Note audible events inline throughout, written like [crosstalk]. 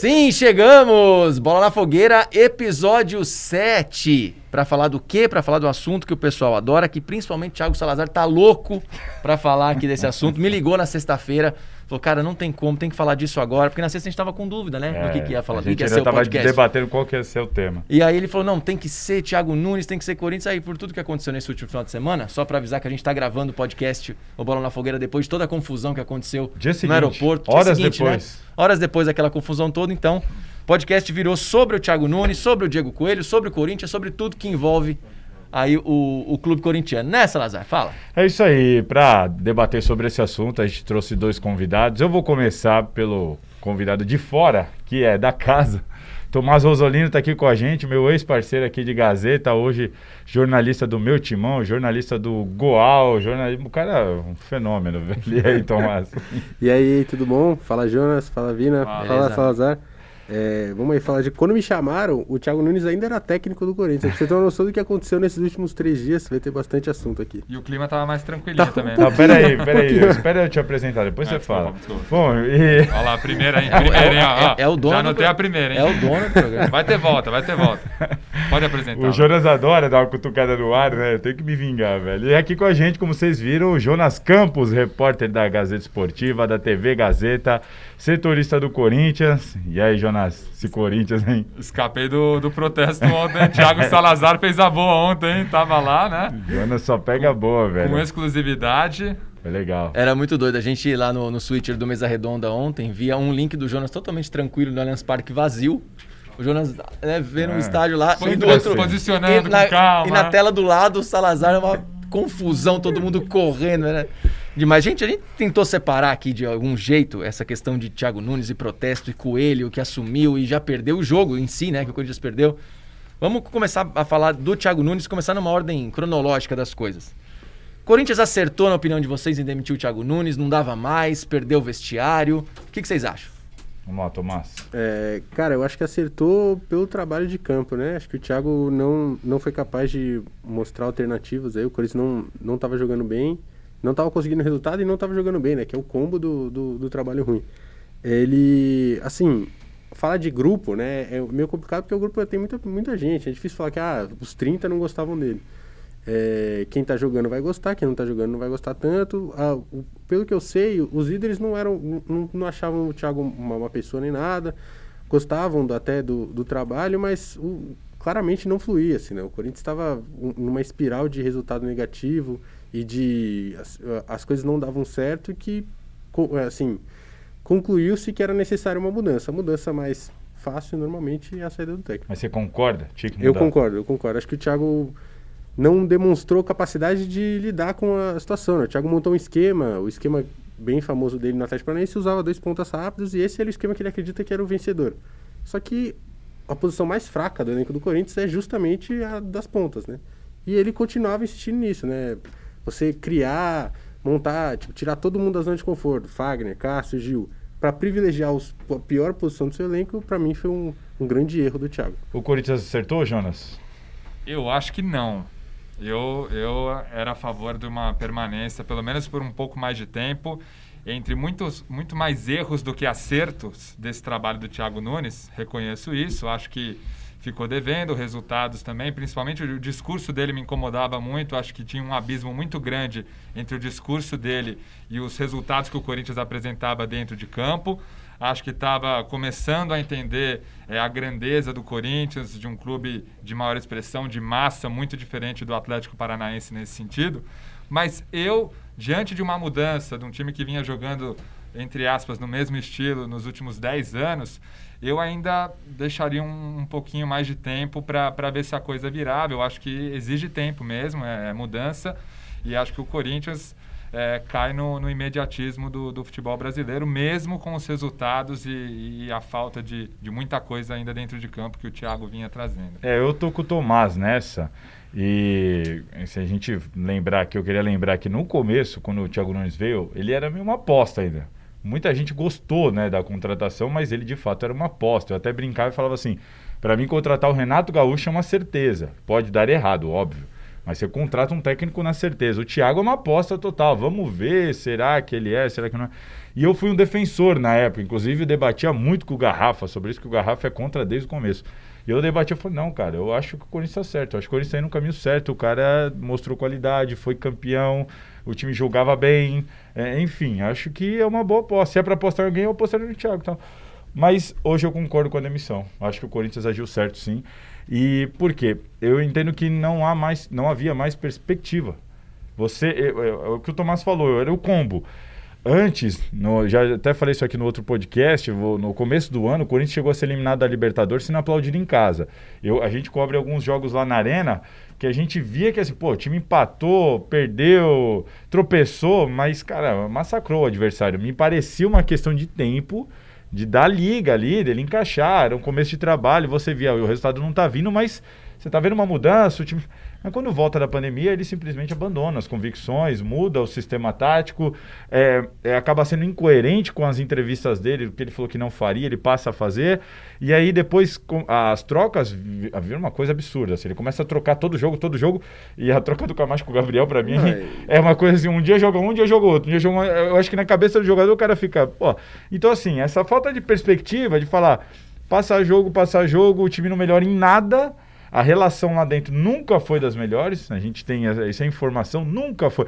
Sim, chegamos! Bola na Fogueira, episódio 7. Pra falar do quê? Pra falar do assunto que o pessoal adora, que principalmente Thiago Salazar tá louco pra falar aqui desse assunto. Me ligou na sexta-feira, falou, cara, não tem como, tem que falar disso agora, porque na sexta a gente tava com dúvida, né? do que, que ia falar, É, a do que gente ia ser o podcast. debatendo qual que ia ser o tema. E aí ele falou: não, tem que ser Thiago Nunes, tem que ser Corinthians. Aí, por tudo que aconteceu nesse último final de semana, só pra avisar que a gente tá gravando o podcast O Bola na Fogueira depois de toda a confusão que aconteceu Dia no seguinte, aeroporto. horas seguinte, depois. Né? Horas depois daquela confusão toda, então, o podcast virou sobre o Thiago Nunes, sobre o Diego Coelho, sobre o Corinthians, sobre tudo que envolve aí o, o clube corintiano. Né, Salazar? Fala. É isso aí, para debater sobre esse assunto, a gente trouxe dois convidados. Eu vou começar pelo convidado de fora, que é da casa. Tomás Rosolino está aqui com a gente, meu ex-parceiro aqui de Gazeta, hoje jornalista do meu timão, jornalista do Goal, jornalista, o cara é um fenômeno, velho. E aí, Tomás? [laughs] E aí, tudo bom? Fala Jonas, fala Vina, Fala. Salazar. É, vamos aí falar de quando me chamaram, o Thiago Nunes ainda era técnico do Corinthians. Pra você ter uma noção do que aconteceu nesses últimos três dias, vai ter bastante assunto aqui. E o clima tava mais tranquilinho Tá. também. Não, Né? peraí, peraí, espera eu te apresentar, depois Ah, você desculpa, fala. desculpa. Bom, e... Olha lá, a primeira, hein? É o- Primeira, é o- hein? Ó, é- é o dono Já do anotei pro- a primeira, hein? É o dono do programa. Vai ter volta, vai ter volta. Pode apresentar. O Jonas adora dar uma cutucada no ar, né? Eu tenho que me vingar, velho. E aqui com a gente, como vocês viram, o Jonas Campos, repórter da Gazeta Esportiva, da TV Gazeta, setorista do Corinthians. E aí, Jonas, esse Corinthians, hein? Escapei do, do protesto ontem. [laughs] Thiago Salazar fez a boa ontem, tava lá, né? Jonas só pega boa, Com velho. exclusividade. Foi legal. Era muito doido. A gente lá no, no Twitter do Mesa Redonda ontem via um link do Jonas totalmente tranquilo no Allianz Parque vazio. O Jonas né, vendo É. o estádio lá Foi e do outro. posicionando e na, com calma. E na tela do lado, o Salazar é uma confusão, todo mundo correndo, né? Demais. Gente, a gente tentou separar aqui de algum jeito essa questão de Thiago Nunes e protesto e Coelho que assumiu e já perdeu o jogo em si, né? Que o Corinthians perdeu. Vamos começar a falar do Thiago Nunes, começar numa ordem cronológica das coisas. Corinthians acertou, na opinião de vocês, em demitir o Thiago Nunes, não dava mais, perdeu o vestiário. O que, que vocês acham? Vamos lá, Tomás. É, cara, eu acho que acertou pelo trabalho de campo, né? Acho que o Thiago não, não foi capaz de mostrar alternativas aí. O Corinthians não, não tava jogando bem, não tava conseguindo resultado e não tava jogando bem, né? Que é o combo do, do, do trabalho ruim. Ele, assim, falar de grupo, né? É meio complicado porque o grupo tem muita, muita gente. É difícil falar que ah, os 30 não gostavam dele. É, quem tá jogando vai gostar, quem não tá jogando não vai gostar tanto. Ah, o- pelo que eu sei, os líderes não eram, não, não achavam o Thiago uma, uma pessoa nem nada, gostavam do- até do, do trabalho, mas o- claramente não fluía, assim, né? O Corinthians estava um- numa espiral de resultado negativo e de as, as coisas não davam certo que, co- assim, concluiu-se que era necessária uma mudança. A mudança mais fácil, normalmente, é a saída do técnico. Mas você concorda? Tinha que Eu mudar. concordo, eu concordo. Acho que o Thiago não demonstrou capacidade de lidar com a situação. Né? O Thiago montou um esquema, o esquema bem famoso dele no Atlético Paranaense usava dois pontas rápidos e esse era o esquema que ele acredita que era o vencedor. Só que a posição mais fraca do elenco do Corinthians é justamente a das pontas, né? E ele continuava insistindo nisso, né? Você criar, montar, tipo, tirar todo mundo da zona de conforto, Fagner, Cássio, Gil, para privilegiar os, a pior posição do seu elenco, para mim foi um, um grande erro do Thiago. O Corinthians acertou, Jonas? Eu acho que não. Eu, eu era a favor de uma permanência, pelo menos por um pouco mais de tempo, entre muitos, muito mais erros do que acertos desse trabalho do Thiago Nunes. Reconheço isso. Acho que ficou devendo resultados também. Principalmente o discurso dele me incomodava muito. Acho que tinha um abismo muito grande entre o discurso dele e os resultados que o Corinthians apresentava dentro de campo. Acho que estava começando a entender é, a grandeza do Corinthians, de um clube de maior expressão, de massa, muito diferente do Atlético Paranaense nesse sentido. Mas eu, diante de uma mudança, de um time que vinha jogando, entre aspas, no mesmo estilo nos últimos 10 anos, eu ainda deixaria um, um pouquinho mais de tempo para ver se a coisa virava. Eu acho que exige tempo mesmo, é, é mudança. E acho que o Corinthians é, cai no, no imediatismo do, do, futebol brasileiro, mesmo com os resultados e, e a falta de, de, muita coisa ainda dentro de campo que o Thiago vinha trazendo. É, eu tô com o Tomás nessa. E se a gente lembrar que eu queria lembrar que no começo, quando o Thiago Nunes veio, ele era meio uma aposta ainda. Muita gente gostou né, da contratação, mas ele de fato era uma aposta. Eu até brincava e falava assim: para mim, contratar o Renato Gaúcho é uma certeza. Pode dar errado, óbvio. Mas você contrata um técnico na certeza. O Thiago é uma aposta total. Vamos ver, será que ele é, será que não é? E eu fui um defensor na época, inclusive debatia muito com o Garrafa sobre isso, que o Garrafa é contra desde o começo. E eu debati, eu falei, não, cara, eu acho que o Corinthians está certo, eu acho que o Corinthians está indo no caminho certo, o cara mostrou qualidade, foi campeão, o time jogava bem, é, enfim, acho que é uma boa aposta. Se é para apostar em alguém, eu apostaria no Thiago. Tá? Mas hoje eu concordo com a demissão. Acho que o Corinthians agiu certo, sim. E por quê? Eu entendo que não há mais, não havia mais perspectiva. Você, eu, eu, o que o Tomás falou, era o combo. Antes, no, já até falei isso aqui no outro podcast, vou, no começo do ano, o Corinthians chegou a ser eliminado da Libertadores sendo aplaudido em casa. Eu, a gente cobre alguns jogos lá na Arena que a gente via que assim, pô, o time empatou, perdeu, tropeçou, mas, cara, massacrou o adversário. Me parecia uma questão de tempo de dar liga ali, dele encaixar, era um começo de trabalho, você via, o resultado não tá vindo, mas você tá vendo uma mudança, o time mas quando volta da pandemia, ele simplesmente abandona as convicções, muda o sistema tático, é, é, acaba sendo incoerente com as entrevistas dele, o que ele falou que não faria, ele passa a fazer. E aí depois com, as trocas viram uma coisa absurda. Assim, ele começa a trocar todo jogo, todo jogo. E a troca do Camacho com o Gabriel, para mim, [laughs] é uma coisa assim: um dia joga um, um dia joga outro. Um dia joga, eu acho que na cabeça do jogador o cara fica. Pô. Então, assim, essa falta de perspectiva de falar passar jogo, passar jogo, o time não melhora em nada a relação lá dentro nunca foi das melhores, a gente tem essa informação, nunca foi.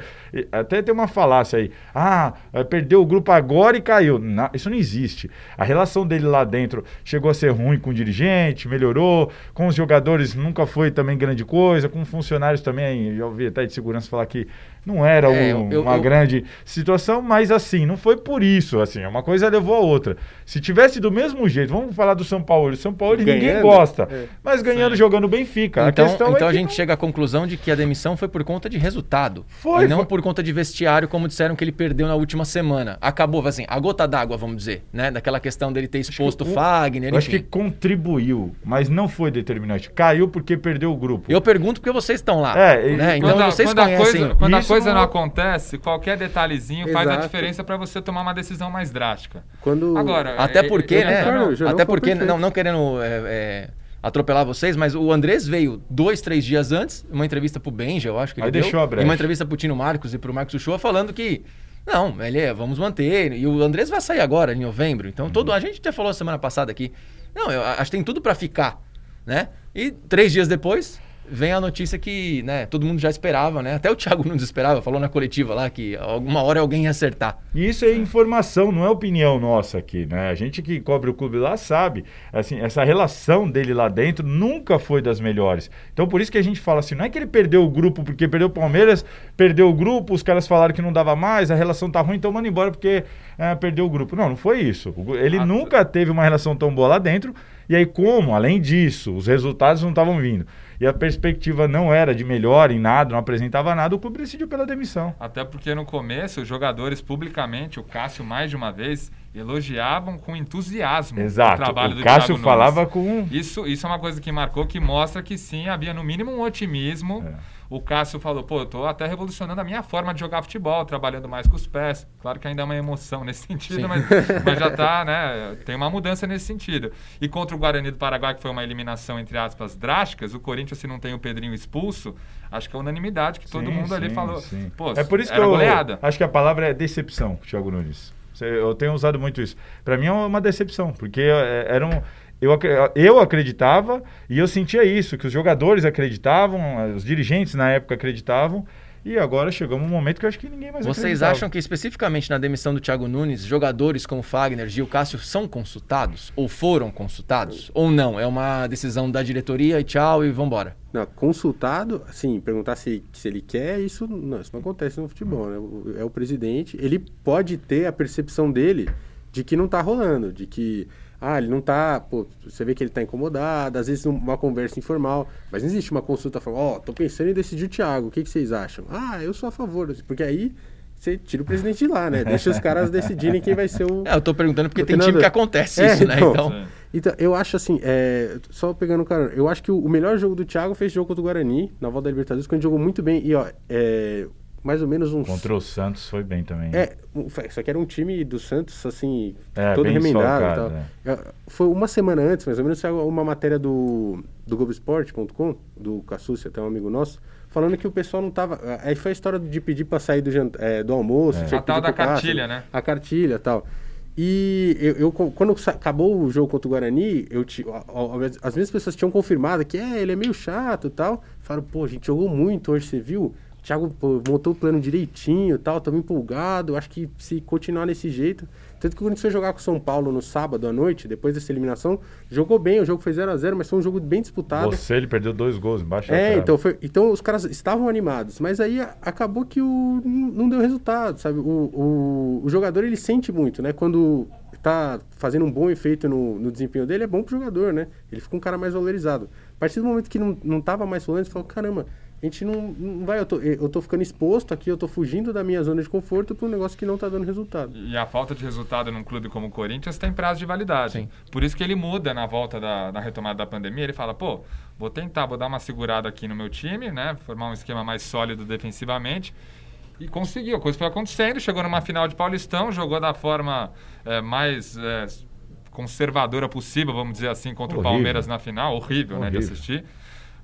Até tem uma falácia aí, ah, perdeu o grupo agora e caiu. Não, isso não existe. A relação dele lá dentro chegou a ser ruim com o dirigente, melhorou, com os jogadores nunca foi também grande coisa, com funcionários também, já ouvi até de segurança falar que não era é, um, eu, uma eu, grande situação, mas assim, não foi por isso, assim, uma coisa levou a outra. Se tivesse do mesmo jeito, vamos falar do São Paulo, o São Paulo ganhando, ninguém gosta, é, mas ganhando, sim. jogando Benfica. Então, a, então é a gente não... chega à conclusão de que a demissão foi por conta de resultado, foi, e não foi. por conta de vestiário, como disseram que ele perdeu na última semana. Acabou, assim, a gota d'água, vamos dizer, né, daquela questão dele ter exposto o Fagner, Eu acho que contribuiu, mas não foi determinante. Caiu porque perdeu o grupo. Eu pergunto porque vocês estão lá, é, né? Então quando, vocês quando conhecem... A coisa, quando a coisa não acontece, qualquer detalhezinho Exato. faz a diferença para você tomar uma decisão mais drástica. Quando... Agora, até é, porque, é, né? Não, até porque, não, não querendo é, é, atropelar vocês, mas o Andrés veio dois, três dias antes, uma entrevista pro Benja, eu acho que ele Aí deu, deixou a brecha. e uma entrevista pro Tino Marcos e pro Marcos Uchoa falando que não, ele é, vamos manter. E o Andrés vai sair agora, em novembro. Então, todo, uhum. a gente até falou semana passada aqui. Não, eu acho que tem tudo para ficar, né? E três dias depois, vem a notícia que né, todo mundo já esperava, né? Até o Thiago Nunes esperava, falou na coletiva lá que alguma hora alguém ia acertar. Isso é informação, não é opinião nossa aqui, né? A gente que cobre o clube lá sabe, assim, essa relação dele lá dentro nunca foi das melhores. Então por isso que a gente fala assim, não é que ele perdeu o grupo porque perdeu o Palmeiras, perdeu o grupo, os caras falaram que não dava mais, a relação tá ruim, então manda embora porque é, perdeu o grupo. Não, não foi isso. Ele ah, nunca teve uma relação tão boa lá dentro. E aí como, além disso, os resultados não estavam vindo e a perspectiva não era de melhor em nada, não apresentava nada, o clube decidiu pela demissão. Até porque no começo, os jogadores publicamente, o Cássio mais de uma vez, elogiavam com entusiasmo Exato. o trabalho o do Cássio falava com isso isso é uma coisa que marcou que mostra que sim havia no mínimo um otimismo é. O Cássio falou pô eu tô até revolucionando a minha forma de jogar futebol trabalhando mais com os pés claro que ainda é uma emoção nesse [laughs] sentido mas, mas, já tá né tem uma mudança nesse sentido e contra o Guarani do Paraguai que foi uma eliminação entre aspas drásticas o Corinthians se não tem o Pedrinho expulso acho que é unanimidade que todo sim, mundo sim, ali falou sim. pô é por isso que eu goleada. acho que a palavra é decepção Thiago Nunes eu tenho usado muito isso. Para mim é uma decepção, porque é, era um, eu, eu acreditava e eu sentia isso, que os jogadores acreditavam, os dirigentes na época acreditavam, e agora chegamos um momento que eu acho que ninguém mais Vocês acreditava. acham que especificamente na demissão do Thiago Nunes, jogadores como Fagner, Gil, Cássio são consultados? Ou foram consultados? Ou não? É uma decisão da diretoria e tchau e vambora? Não, consultado, assim, perguntar se, se ele quer, isso não, isso não acontece no futebol, né? É o presidente, ele pode ter a percepção dele de que não tá rolando, de que ah, ele não tá. Pô, você vê que ele tá incomodado, às vezes uma conversa informal, mas não existe uma consulta falando, ó, oh, tô pensando em decidir o Thiago, o que, que vocês acham? Ah, eu sou a favor, porque aí você tira o presidente de lá, né? Deixa os caras decidirem quem vai ser o. É, eu tô perguntando porque tem time que acontece é, isso, né? Então, então... então, eu acho assim, é, só pegando o cara, eu acho que o, o, melhor jogo do Thiago fez jogo contra o Guarani, na volta da Libertadores, quando ele jogou muito bem. E, ó, é, mais ou menos uns. Contra o Santos foi bem também. É, só que era um time do Santos, assim, é, todo remendado e tal. É. é. Foi uma semana antes, mais ou menos, saiu uma matéria do, do Globoesporte.com, do Cassucci, até um amigo nosso, falando que o pessoal não tava. Aí foi a história de pedir pra sair do, jant... é, do almoço. É. tinha A tal da cartilha, né? A cartilha e tal. E eu, eu, quando acabou o jogo contra o Guarani, eu as- as mesmas pessoas tinham confirmado que é, ele é meio chato e tal. Falaram, pô, a gente jogou muito hoje, você viu? Thiago pô, montou o plano direitinho tal, tamo empolgado. Acho que se continuar desse jeito. Tanto que o Corinthians foi jogar com o São Paulo no sábado à noite, depois dessa eliminação, jogou bem, o jogo foi 0 a 0 mas foi um jogo bem disputado. Você, ele perdeu dois gols embaixo da É, então, foi, então os caras estavam animados, mas aí acabou que o, não deu resultado, sabe? O, o, o jogador ele sente muito, né? Quando tá fazendo um bom efeito no, no desempenho dele, é bom pro jogador, né? Ele fica um cara mais valorizado. A partir do momento que não, não tava mais falando, você falou, caramba, a gente não, não vai, eu tô, eu tô ficando exposto aqui, eu tô fugindo da minha zona de conforto pra um negócio que não tá dando resultado. E a falta de resultado num clube como o Corinthians tem prazo de validade. Sim. Por isso que ele muda na volta da, da retomada da pandemia. Ele fala, pô, vou tentar, vou dar uma segurada aqui no meu time, né? Formar um esquema mais sólido defensivamente. E conseguiu. A coisa foi acontecendo. Chegou numa final de Paulistão, jogou da forma eh, mais eh, conservadora possível, vamos dizer assim, contra Horrível. o Palmeiras na final. Horrível, né? De Horrível. assistir.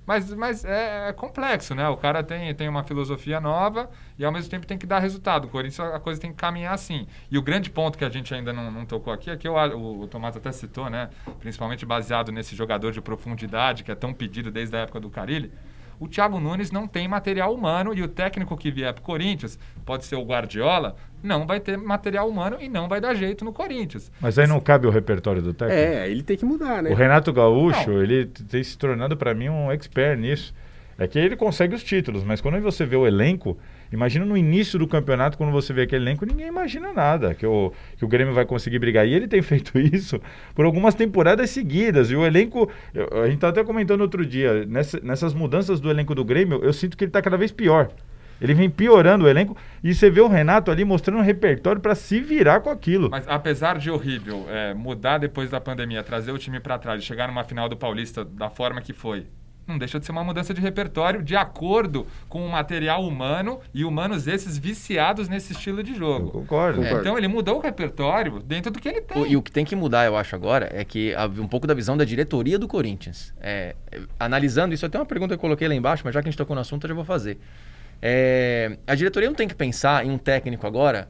Mas, mas é, é complexo, né? O cara tem, tem uma filosofia nova e ao mesmo tempo tem que dar resultado. O Corinthians a coisa tem que caminhar assim. E o grande ponto que a gente ainda não, não tocou aqui é que eu, o, o Tomás até citou, né? Principalmente baseado nesse jogador de profundidade que é tão pedido desde a época do Carilli. O Thiago Nunes não tem material humano e o técnico que vier para o Corinthians, pode ser o Guardiola, não vai ter material humano e não vai dar jeito no Corinthians. Mas aí não cabe o repertório do técnico. É, ele tem que mudar, né? O Renato Gaúcho, Não. ele tem se tornado para mim um expert nisso. É que ele consegue os títulos, mas quando você vê o elenco, imagina no início do campeonato, quando você vê aquele elenco, ninguém imagina nada, que o, que o Grêmio vai conseguir brigar. E ele tem [laughs] feito isso por algumas temporadas seguidas. E o elenco, a gente tá até comentando outro dia, nessa- nessas mudanças do elenco do Grêmio, eu sinto que ele tá cada vez pior. Ele vem piorando o elenco e você vê o Renato ali mostrando um repertório para se virar com aquilo. Mas apesar de horrível é, mudar depois da pandemia, trazer o time para trás chegar numa final do Paulista da forma que foi, não deixa de ser uma mudança de repertório de acordo com o material humano e humanos esses viciados nesse estilo de Eu jogo. concordo. É, então ele mudou o repertório dentro do que ele tem. O- E o que tem que mudar, eu acho, agora, é que um pouco da visão da diretoria do Corinthians. É, analisando isso, até uma pergunta que eu coloquei lá embaixo, mas já que a gente tocou no assunto, eu já vou fazer. É, a diretoria não tem que pensar em um técnico agora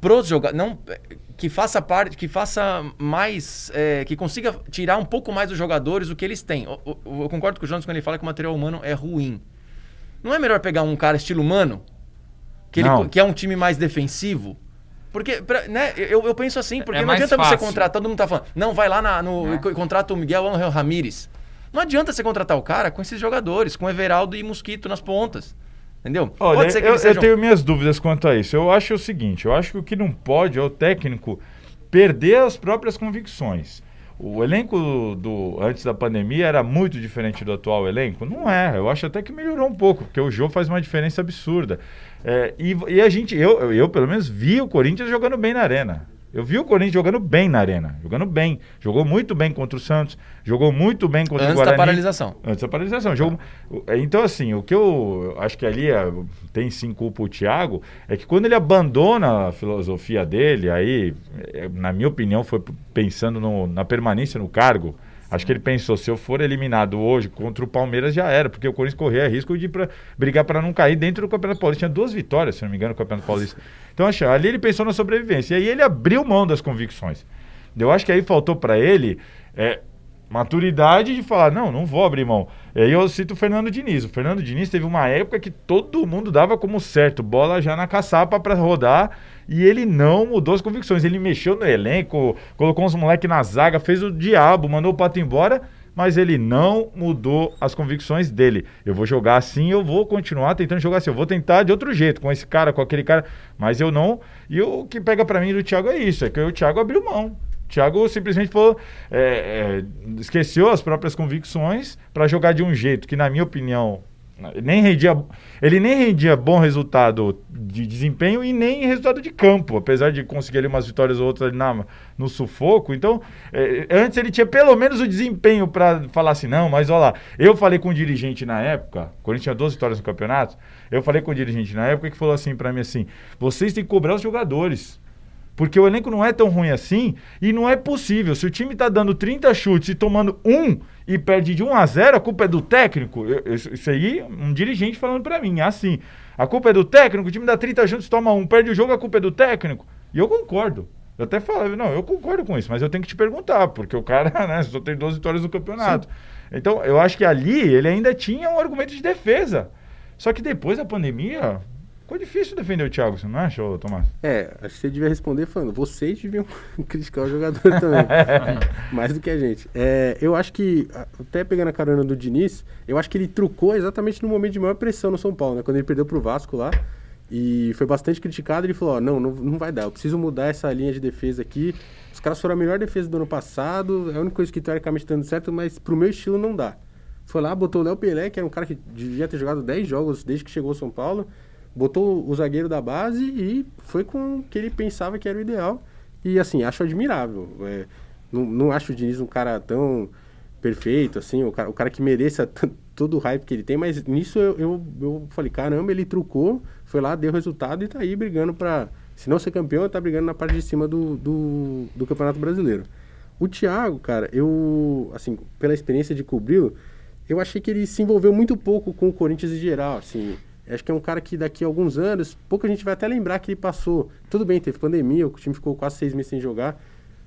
pros jogadores. Não, que faça parte, que faça mais. é, que consiga tirar um pouco mais dos jogadores o que eles têm. Eu, eu- eu concordo com o Jonas quando ele fala que o material humano é ruim. Não é melhor pegar um cara estilo humano? Que, ele, que é um time mais defensivo? Porque, pra- né, eu, eu penso assim, porque É não adianta você fácil. contratar, todo mundo tá falando, não, vai lá na- no, co- contrata o Miguel Angel Ramírez. Não adianta você contratar o cara com esses jogadores, com Everaldo e Mosquito nas pontas. Entendeu? Olha, que eu, eles eu sejam- tenho minhas dúvidas quanto a isso. Eu acho o seguinte: eu acho que o que não pode é o técnico perder as próprias convicções. O elenco do antes da pandemia era muito diferente do atual elenco? Não é. Eu acho até que melhorou um pouco, porque o jogo faz uma diferença absurda. É, e, e a gente, eu, eu, eu, pelo menos vi o Corinthians jogando bem na arena. Eu vi o Corinthians jogando bem na arena, jogando bem. Jogou muito bem contra o Santos, jogou muito bem contra Antes o da Guarani. paralisação. Antes da paralisação. Jogo, então, assim, o que eu acho que ali é, tem sim culpa o Thiago é que quando ele abandona a filosofia dele, aí, é, na minha opinião, foi pensando no- na permanência no cargo. Acho que ele pensou, se eu for eliminado hoje contra o Palmeiras, já era, porque o Corinthians corria risco de pra, brigar para não cair dentro do Campeonato Paulista. Tinha duas vitórias, se não me engano, no Campeonato Paulista. Então, acho, ali ele pensou na sobrevivência. E aí ele abriu mão das convicções. Eu acho que aí faltou para ele é, maturidade de falar, não, não vou abrir mão. E aí eu cito o Fernando Diniz. O Fernando Diniz teve uma época que todo mundo dava como certo, bola já na caçapa para rodar, e ele não mudou as convicções. Ele mexeu no elenco, colocou uns moleques na zaga, fez o diabo, mandou o pato embora, mas ele não mudou as convicções dele. Eu vou jogar assim, eu vou continuar tentando jogar assim, eu vou tentar de outro jeito, com esse cara, com aquele cara, mas eu não. E o que pega para mim do Thiago é isso, é que o Thiago abriu mão. Thiago simplesmente falou, é, é, esqueceu as próprias convicções para jogar de um jeito que, na minha opinião, nem rendia, ele nem rendia bom resultado de desempenho e nem resultado de campo, apesar de conseguir ali umas vitórias ou outras na, no sufoco. Então, é, antes ele tinha pelo menos o desempenho para falar assim: não, mas olha lá, eu falei com o dirigente na época, quando ele tinha 12 vitórias no campeonato, eu falei com o dirigente na época que falou assim para mim assim: vocês têm que cobrar os jogadores. Porque o elenco não é tão ruim assim e não é possível. Se o time tá dando 30 chutes e tomando um e perde de 1 a 0, a culpa é do técnico. Eu- eu- Isso aí, um dirigente falando pra mim, assim. A culpa é do técnico, o time dá 30 chutes, toma um, perde o jogo, a culpa é do técnico. E eu concordo. Eu até falava, não, eu concordo com isso, mas eu tenho que te perguntar, porque o cara, [laughs] né, só tem 12 vitórias no campeonato. Então, eu acho que ali ele ainda tinha um argumento de defesa. Só que depois da pandemia, ficou difícil defender o Thiago, você não acha, ô, Tomás? É, acho que você devia responder falando, vocês deviam [laughs] criticar o jogador também. [laughs] Mais do que a gente. É, eu acho que, até pegando a carona do Diniz, eu acho que ele trucou exatamente no momento de maior pressão no São Paulo, né? Quando ele perdeu pro Vasco lá. E foi bastante criticado, ele falou, ó, não, não, não vai dar, eu preciso mudar essa linha de defesa aqui. Os caras foram a melhor defesa do ano passado, é a única coisa que teoricamente tá dando certo, mas pro meu estilo não dá. Foi lá, botou o Léo Pelé, que era um cara que devia ter jogado 10 jogos desde que chegou ao São Paulo, botou o zagueiro da base e foi com o que ele pensava que era o ideal. E assim, acho admirável. É, não, não acho o Diniz um cara tão perfeito, assim, o cara, o cara que mereça [laughs] todo o hype que ele tem, mas nisso eu, eu, eu falei, caramba, ele trucou, foi lá, deu resultado e tá aí brigando pra. Se não ser campeão, tá brigando na parte de cima do, do, do Campeonato Brasileiro. O Thiago, cara, eu, assim, pela experiência de cobri-lo, eu achei que ele se envolveu muito pouco com o Corinthians em geral, assim. Acho que é um cara que daqui a alguns anos, pouca gente vai até lembrar que ele passou. Tudo bem, teve pandemia, o time ficou quase seis meses sem jogar.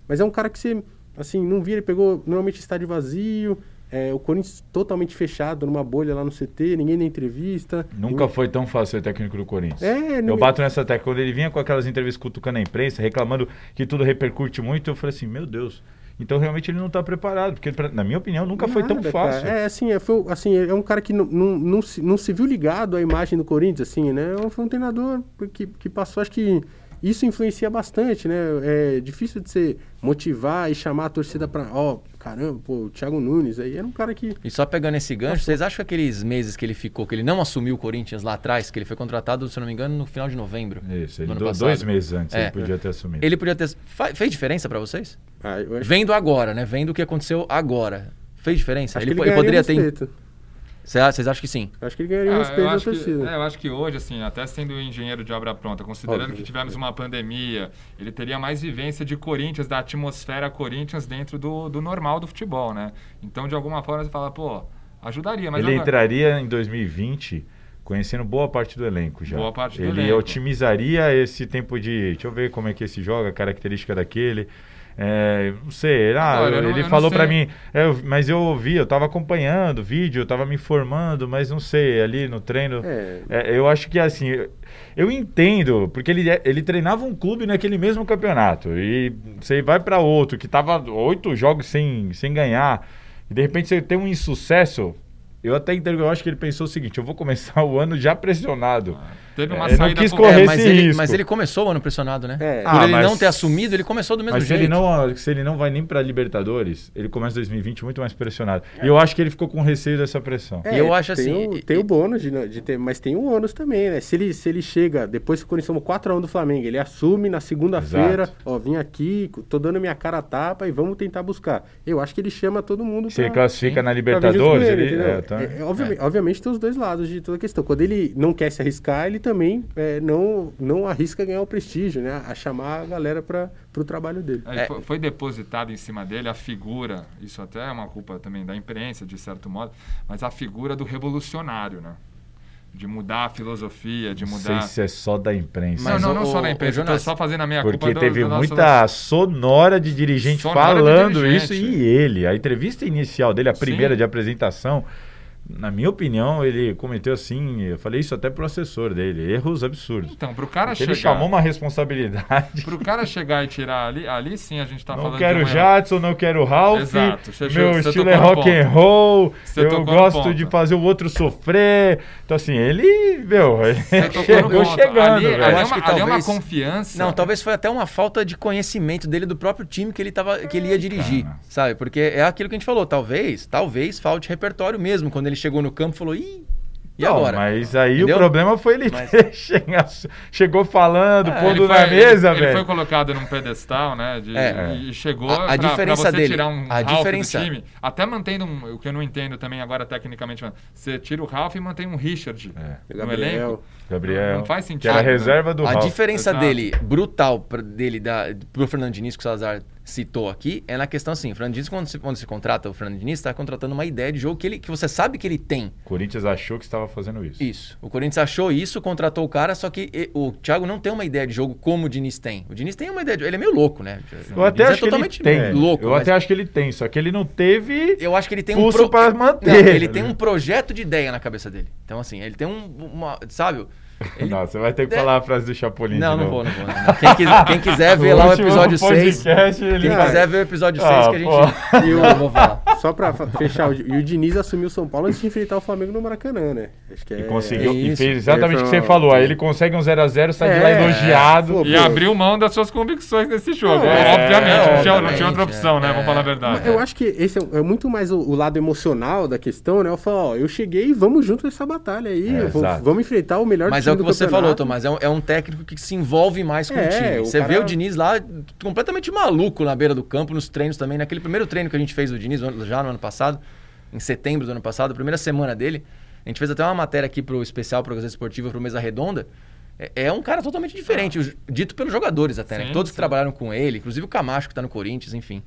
Mas é um cara que você, assim, não via, ele pegou normalmente estádio vazio, é, o Corinthians totalmente fechado, numa bolha lá no CT, ninguém na entrevista. Nunca foi tão fácil ser técnico do Corinthians. É, Eu não- bato nessa tecla. Quando ele vinha com aquelas entrevistas cutucando a imprensa, reclamando que tudo repercute muito, eu falei assim, meu Deus. Então realmente ele não está preparado, porque pra- na minha opinião nunca foi tão Nada, cara. fácil. É, assim, é, foi, assim, é um cara que não, não, não, se, não se viu ligado à imagem do Corinthians, assim, né? Foi um treinador que, que passou, acho que isso influencia bastante, né? É difícil de você motivar e chamar a torcida pra, ó, caramba, pô, o Thiago Nunes aí era um cara que... E só pegando esse gancho, vocês acham que aqueles meses que ele ficou, que ele não assumiu o Corinthians lá atrás, que ele foi contratado, se eu não me engano, no final de novembro? Isso, do ele ano do- passado? dois meses antes É. ele podia ter assumido. Ele podia ter. fez diferença pra vocês? Ah, eu acho, Vendo agora, né? Vendo o que aconteceu agora. Fez diferença? acho ele, ele, ele poderia ter. respeito. Vocês vocês acham que sim? Acho que ele ganharia Ah, respeito eu, da acho que, torcida. é, eu acho que hoje, assim, até sendo engenheiro de obra pronta, considerando Óbvio. que tivemos uma pandemia, ele teria mais vivência de Corinthians, da atmosfera Corinthians dentro do, do normal do futebol, né? Então, de alguma forma, você fala, pô, ajudaria. Mas ele agora- entraria em 2020 conhecendo boa parte do elenco já. Boa parte do ele elenco. otimizaria esse tempo de. Deixa eu ver como é que esse joga, a característica daquele. É, não sei, ah, Agora, eu não- ele falou pra mim, é, eu- mas eu ouvi, eu tava acompanhando o vídeo, eu tava me informando, mas não sei, ali no treino. É. É, eu acho que assim, eu- eu entendo, porque ele, ele treinava um clube naquele mesmo campeonato. E você vai pra outro que tava oito jogos sem, sem ganhar, e de repente você tem um insucesso. Eu até entendo, eu acho que ele pensou o seguinte: eu vou começar [laughs] o ano já pressionado. Teve uma É, não saída quis por- correr É, esse mas, ele, risco. mas ele começou o ano pressionado, né? É. Por Ah, ele mas- não ter assumido, ele começou do mesmo Mas se jeito. ele, não, se ele não vai nem pra Libertadores, ele começa 2020 muito mais pressionado. E eu acho que ele ficou com receio dessa pressão. E eu acho tem assim, O, e- tem e- o bônus de, não- de ter, mas tem o ônus também, né? Se ele, se ele chega, depois que o Corinthians tomou 4x1 do Flamengo, ele assume na segunda-feira, ó, vim aqui, tô dando minha cara a tapa e vamos tentar buscar. Eu acho que ele chama todo mundo Se ele pra- classifica sim, na Libertadores, ele, ele. é, tá- É, é, obviamente, obviamente tem os dois lados de toda a questão. Quando ele não quer se arriscar, ele também é, não, não arrisca ganhar o prestígio, né? A chamar a galera para o trabalho dele. É. foi, foi depositado em cima dele a figura, isso até é uma culpa também da imprensa, de certo modo, mas a figura do revolucionário, né? De mudar a filosofia, de Não mudar. sei se é só da imprensa. Mas não, não, não só o- na o imprensa, eu tô Jonas- só fazendo a minha Porque culpa do- teve do nosso- muita sonora de dirigente Sonora de falando dirigente. isso e ele. A entrevista inicial dele, a primeira Sim. de apresentação, na minha opinião, ele cometeu assim, eu falei isso até pro assessor dele, erros absurdos. Então, pro cara chegar. ele chamou uma responsabilidade. Pro cara chegar e tirar ali, ali sim a gente tá Não falando quero de. Jadson, não quero Ralph. Exato, você- meu você estilo é rock and roll. Você eu gosto ponto. de fazer o outro sofrer. Então assim, ele, meu, ele [laughs] chegou chegando, ali, ali Eu é acho uma, que ali é uma talvez- confiança. Não, talvez foi até uma falta de conhecimento dele do próprio time que ele, tava, que ele ia dirigir, cara. sabe? Porque é aquilo que a gente falou, talvez, talvez falte repertório mesmo. Quando ele chegou no campo, falou, ih, E Não, agora? Mas aí Entendeu? o problema foi ele Mas- [laughs] chegou falando, É, pondo Ele na foi- mesa, ele, ele velho. foi colocado num pedestal, né? de- É. e chegou A- a pra, pra diferença você dele- tirar um a Ralph diferença- do time. Até mantendo um, o que eu não entendo também agora tecnicamente. mas Você tira o Ralph e mantém um Richard É. no Gabriel. elenco. Gabriel. Não faz sentido, Que era né? reserva do A Ralf. diferença Exato. dele, brutal, pra, dele da, pro Fernando Diniz, que o Salazar citou aqui, é na questão assim: o Fernando Diniz, quando se, quando se contrata o Fernando Diniz, está contratando uma ideia de jogo que, ele, que você sabe que ele tem. O Corinthians achou que estava fazendo isso. Isso. O Corinthians achou isso, contratou o cara, só que e, o Thiago não tem uma ideia de jogo como o Diniz tem. O Diniz tem uma ideia de Ele é meio louco, né? Eu até Diniz acho que ele tem. louco. eu mas até acho que ele tem, só que ele não teve. eu acho que ele tem um pulso pra manter, Não, ele né? tem um projeto de ideia na cabeça dele. Então, assim, ele tem um. Uma, sabe? Ele- Não, você vai ter que É. falar a frase do Chapolin. Não, de não vou, não vou. não. Quem, quiser, quem quiser ver lá o [laughs] episódio 6. podcast, ele- Quem quiser ver o episódio 6 Ah, que a gente. pô. [laughs] E o- Eu vou falar. Só pra fechar, o, e o Diniz assumiu São Paulo antes de enfrentar o Flamengo no Maracanã, né? Acho que é... E conseguiu, e isso. fez exatamente o que você falou. Aí ele consegue um 0x0, sai de lá É, elogiado. pô, E abriu mão das suas convicções nesse jogo. Não, É, obviamente, é, não, tinha, não tinha outra opção, né? é. Vamos falar a verdade. Mas Eu acho que esse é, é muito mais o, o lado emocional da questão, né? Eu falo, ó, eu cheguei e vamos junto nessa batalha aí. É, vamos, vamos enfrentar o melhor Mas é o que você falou, Tomás. É um, é um técnico que se envolve mais com É, o time. o Você cara- vê o Diniz lá completamente maluco na beira do campo, nos treinos também. Naquele primeiro treino que a gente fez do Diniz já no ano passado, em setembro do ano passado, a primeira semana dele, a gente fez até uma matéria aqui pro especial pro Gazeta Esportiva, pro Mesa Redonda. É, é um cara totalmente diferente, o- dito pelos jogadores até, né? Sim, Todos que sim. trabalharam com ele, inclusive o Camacho que tá no Corinthians, enfim.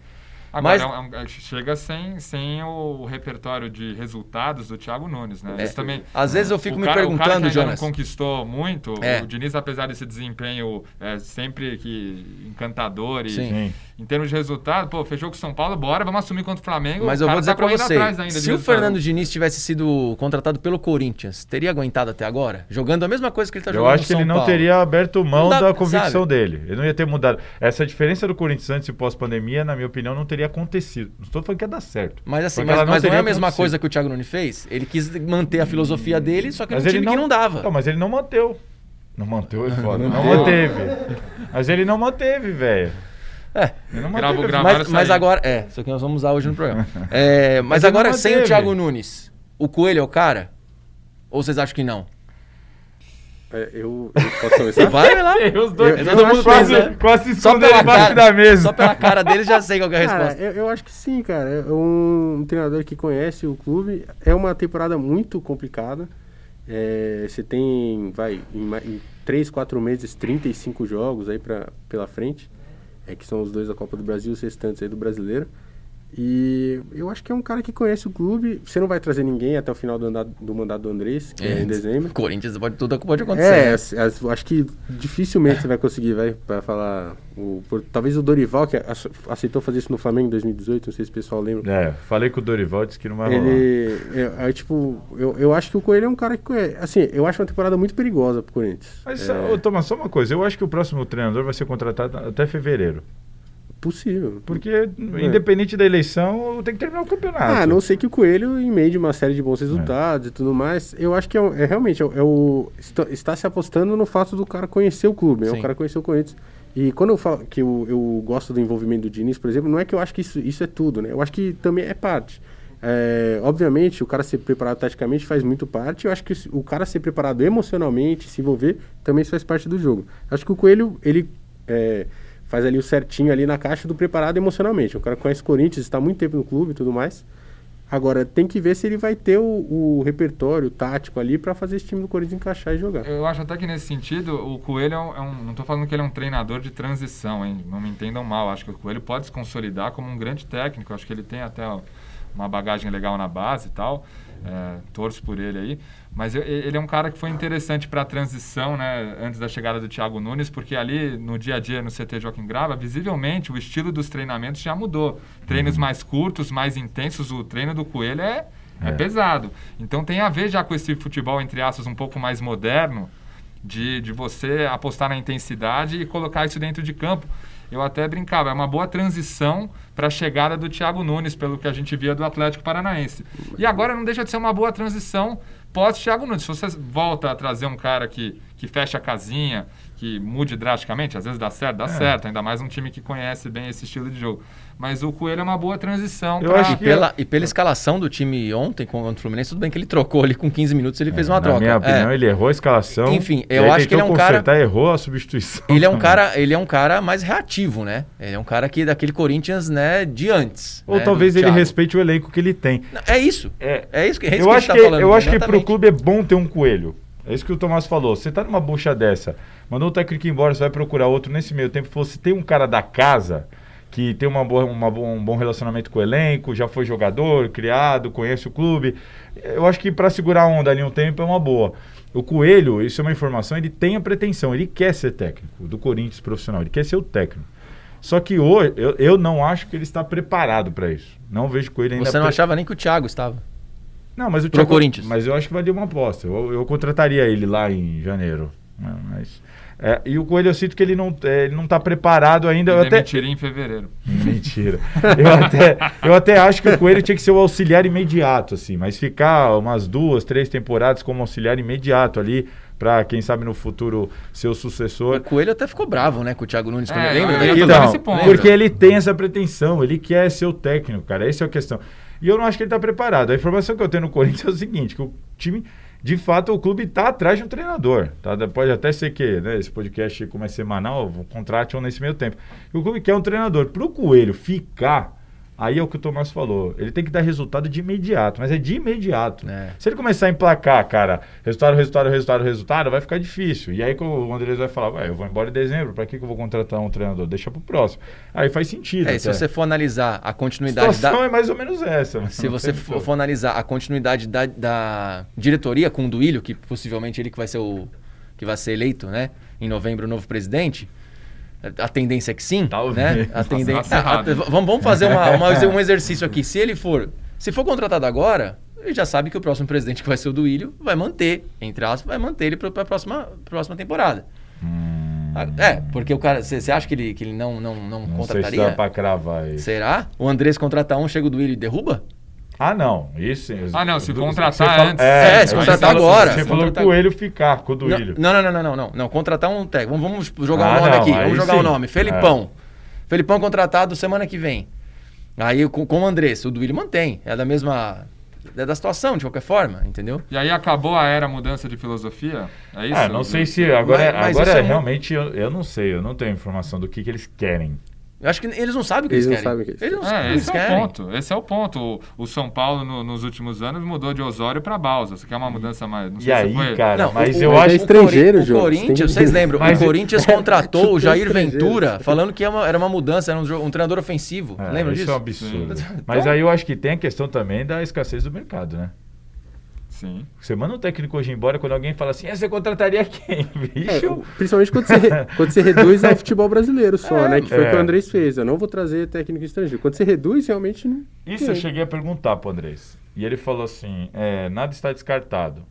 Agora, Mas- é um- é- chega sem, sem o repertório de resultados do Thiago Nunes, né? É. Também, Às vezes eu fico o me cara, o perguntando, ainda Jonas. não conquistou muito, É. o Diniz, apesar desse desempenho é, sempre que encantador e Sim. Em termos de resultado, pô, fechou com o São Paulo, bora, vamos assumir contra o Flamengo. Mas o eu vou dizer tá pra você, atrás ainda de se o. Fernando Diniz tivesse sido contratado pelo Corinthians, teria aguentado até agora? Jogando a mesma coisa que ele tá Eu jogando acho no que ele São não Paulo. teria aberto mão Não dá- da convicção sabe? dele. Ele não ia ter mudado. Essa diferença do Corinthians antes e pós-pandemia, na minha opinião, não teria acontecido. Não estou falando que ia dar certo. Mas assim, mas, ela mas não é a mesma acontecido. coisa que o Thiago Nunes fez? Ele quis manter a filosofia dele, só que Mas num time que não dava. Não, mas ele não manteve. Não manteve, é foda. [laughs] Não manteve. manteve. Mas ele não manteve, velho. É. Manteve. grava- Mas, mas agora. É, isso aqui nós vamos usar hoje no programa. [laughs] É, mas, Mas agora, sem o. Thiago Nunes, o Coelho é o cara? Ou vocês acham que não? É, eu, eu posso começar? [laughs] Vai lá. Os dois, Eu- todo eu mundo quase, pensa, né? quase se Só pela, embaixo da cara, mesa. só pela cara dele já sei qual que é a Cara, resposta. eu, eu acho que sim, cara. É um, treinador que conhece o clube. É uma temporada muito complicada. É, você tem, vai, em, em 3, 4 meses, 35 jogos aí pra, pela frente. É, que são os dois da Copa do Brasil os restantes aí do Brasileiro. E eu acho que é um cara que conhece o clube. Você não vai trazer ninguém até o final do, andado- do mandato do Andrés, que é, em dezembro. Corinthians pode, tudo pode acontecer. É, né? as- as- acho que dificilmente você vai conseguir, vai, pra falar. O, por- talvez o Dorival, que ace- aceitou fazer isso no Flamengo em 2018, não sei se o pessoal lembra. É, falei com o Dorival, disse que não vai rolar. Ele. É, é, tipo, eu, eu acho que o Coelho é um cara que conhece. Assim, eu acho uma temporada muito perigosa pro Corinthians. Mas, é ô, Thomas, só uma coisa. Eu acho que o próximo treinador vai ser contratado até fevereiro. Possível. Porque, independente da eleição, tem que terminar o campeonato. Ah, a não sei que o Coelho, em meio de uma série de bons resultados e tudo mais, eu acho que é, é realmente é, o- é o. Está, está se apostando no fato do cara conhecer o clube, é o cara conhecer o Corinthians. E quando eu falo que eu, eu gosto do envolvimento do Diniz, por exemplo, não é que eu acho que isso, isso é tudo, né? Eu acho que também é parte. É, obviamente, o cara ser preparado taticamente faz muito parte. Eu acho que o cara ser preparado emocionalmente, se envolver, também faz parte do jogo. Acho que o Coelho, ele é, faz ali o certinho ali na caixa do preparado emocionalmente. O cara conhece o Corinthians, está muito tempo no clube e tudo mais. Agora, tem que ver se ele vai ter o, o repertório tático ali para fazer esse time do Corinthians encaixar e jogar. Eu acho até que nesse sentido, o Coelho é um, é um- Não estou falando que ele é um treinador de transição, hein? Não me entendam mal. Acho que o Coelho pode se consolidar como um grande técnico. Acho que ele tem até uma bagagem legal na base e tal. É, torço por ele aí. Mas eu- ele é um cara que foi interessante para a transição, né? Antes da chegada do Thiago Nunes, porque ali no dia a dia no CT Joaquim Grava, visivelmente o estilo dos treinamentos já mudou. Treinos mais curtos, mais intensos. O treino do Coelho é, é É. pesado. Então tem a ver já com esse futebol, entre aspas, um pouco mais moderno, de, de você apostar na intensidade e colocar isso dentro de campo. Eu até brincava, é uma boa transição para a chegada do Thiago Nunes, pelo que a gente via do Atlético Paranaense. E agora não deixa de ser uma boa transição pós-Thiago Nunes. Se você volta a trazer um cara que, que feche a casinha, que mude drasticamente. Às vezes dá certo, dá certo. Ainda mais um time que conhece bem esse estilo de jogo. Mas o Coelho é uma boa transição. Eu pra- acho E que- pela, e pela escalação do time ontem contra o Fluminense, tudo bem que ele trocou ali com 15 minutos, ele fez uma Na troca. minha opinião, É. ele errou a escalação. Enfim, e eu acho que ele é um cara- consertar, errou a substituição. Ele é um também. cara, ele é um cara mais reativo, né? Ele é um cara que daquele Corinthians, né, de antes. Ou né, talvez ele Thiago. respeite o elenco que ele tem. Não, É isso. É, É isso que, é isso eu que a acho gente que, tá falando. eu acho que pro exatamente. clube é bom ter um coelho. É isso que o Tomás falou. Você tá numa bucha dessa, mandou o técnico embora, você vai procurar outro nesse meio tempo. Você tem um cara da casa que tem uma boa, uma um bom relacionamento com o elenco, já foi jogador, criado, conhece o clube. Eu acho que para segurar a onda ali um tempo é uma boa. O Coelho, isso é uma informação, ele tem a pretensão, ele quer ser técnico do Corinthians profissional, ele quer ser o técnico. Só que hoje, eu, eu não acho que ele está preparado para isso. Não vejo com ele ainda. Você não pre- achava nem que o Thiago estava. Não, mas o Pro Thiago, Corinthians. Mas eu acho que valia uma aposta. Eu, eu contrataria ele lá em janeiro. né, Mas, é, e o Coelho eu sinto que ele não, é, ele não tá preparado ainda. Eu E até, demitiria em fevereiro. Mentira. Eu até, eu até acho que o Coelho tinha que ser o auxiliar imediato, assim, mas ficar umas duas, três temporadas como auxiliar imediato ali, pra quem sabe no futuro ser o O sucessor. Coelho até ficou bravo, né, com o Thiago Nunes. É, quando- lembra eu tocar Então, porque ele tem essa pretensão, ele quer ser o técnico, cara. Essa é a questão. E eu não acho que ele tá preparado. A informação que eu tenho no Corinthians é o seguinte: que o time, de fato, o clube tá atrás de um treinador. Tá? Pode até ser que né, esse podcast, como é semanal, contrate um nesse meio tempo. O clube quer um treinador. Pro Coelho ficar. Aí é o que o Tomás falou. Ele tem que dar resultado de imediato, mas é de imediato. É. Se ele começar a emplacar, cara, resultado, resultado, resultado, resultado, vai ficar difícil. E aí o Andrés vai falar, ué, eu vou embora em dezembro, pra que, que eu vou contratar um treinador? Deixa pro próximo. Aí faz sentido. É, se você for analisar a A continuidade situação da... é mais ou menos essa. Se você for, for analisar a continuidade da, da diretoria com o Duílio, que possivelmente ele que vai ser o que vai ser eleito, né, em novembro, o novo presidente, a tendência é que sim, Talvez. né? A tendência, a- vamos, vamos fazer uma- uma- [laughs] um exercício aqui. Se ele for, se for contratado agora, ele já sabe que o próximo presidente que vai ser o Duílio vai manter, entre aspas, vai manter ele para a próxima, próxima temporada. Hum, É, porque o cara, você acha que ele, que ele não, não, não, não sei se contrataria? dá pra cravar isso. Será? O Andrés contrata um, chega o Duílio e derruba? Ah, não. Isso. Ah, não, se contratar fala- antes. É, se eu contratar agora, Você se falou contratar- que o Coelho ficar com o Duílio. Não, não, não, não, não, não, não. Contratar um técnico. Vamos, vamos jogar Ah, um nome não, aqui. Vamos jogar o nome. Felipão. Felipão contratado semana que vem. Aí com, com o Andrés, o Duílio mantém. É da mesma. É da situação, de qualquer forma, entendeu? E aí acabou a era mudança de filosofia? É isso? Ah, não sei se agora, Mas- mas agora é muito- realmente eu, eu não sei, eu não tenho informação do que, que eles querem. Eu acho que eles não sabem o que Eles eles, não querem. sabem o que eles eles não sabem o É, que eles esse é o querem. ponto. Esse é o ponto. O, o São Paulo, no- nos últimos anos, mudou de Osório para Balsa. Você quer uma mudança mais. Não E sei se aí, foi. cara, Não, mas o- eu o- mas é acho. estrangeiro, o, Cori- o Corinthians, vocês lembram? Mas- o Corinthians [laughs] contratou o Jair. Ventura, falando que é uma- era uma mudança, era um, um treinador ofensivo. É, Lembra isso disso? é um absurdo. Sim. Mas Então- aí eu acho que tem a questão também da escassez do mercado, né? Sim. Você manda um técnico hoje embora quando alguém fala assim, ah, você contrataria quem? [laughs] É, Bicho. principalmente quando você, [laughs] quando você reduz ao futebol brasileiro só, né? Que foi o que É. o Andrés fez. Eu não vou trazer técnico estrangeiro. Quando você reduz, realmente não. Isso eu cheguei a perguntar pro Andrés. E ele falou assim: é, nada está descartado.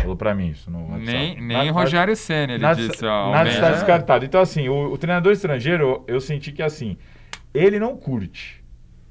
Falou pra mim isso no WhatsApp. Nem, nem Nada- Rogério Senna, ele nada, disse ao nada está descartado. Então, assim, o, o treinador estrangeiro, eu senti que assim, ele não curte.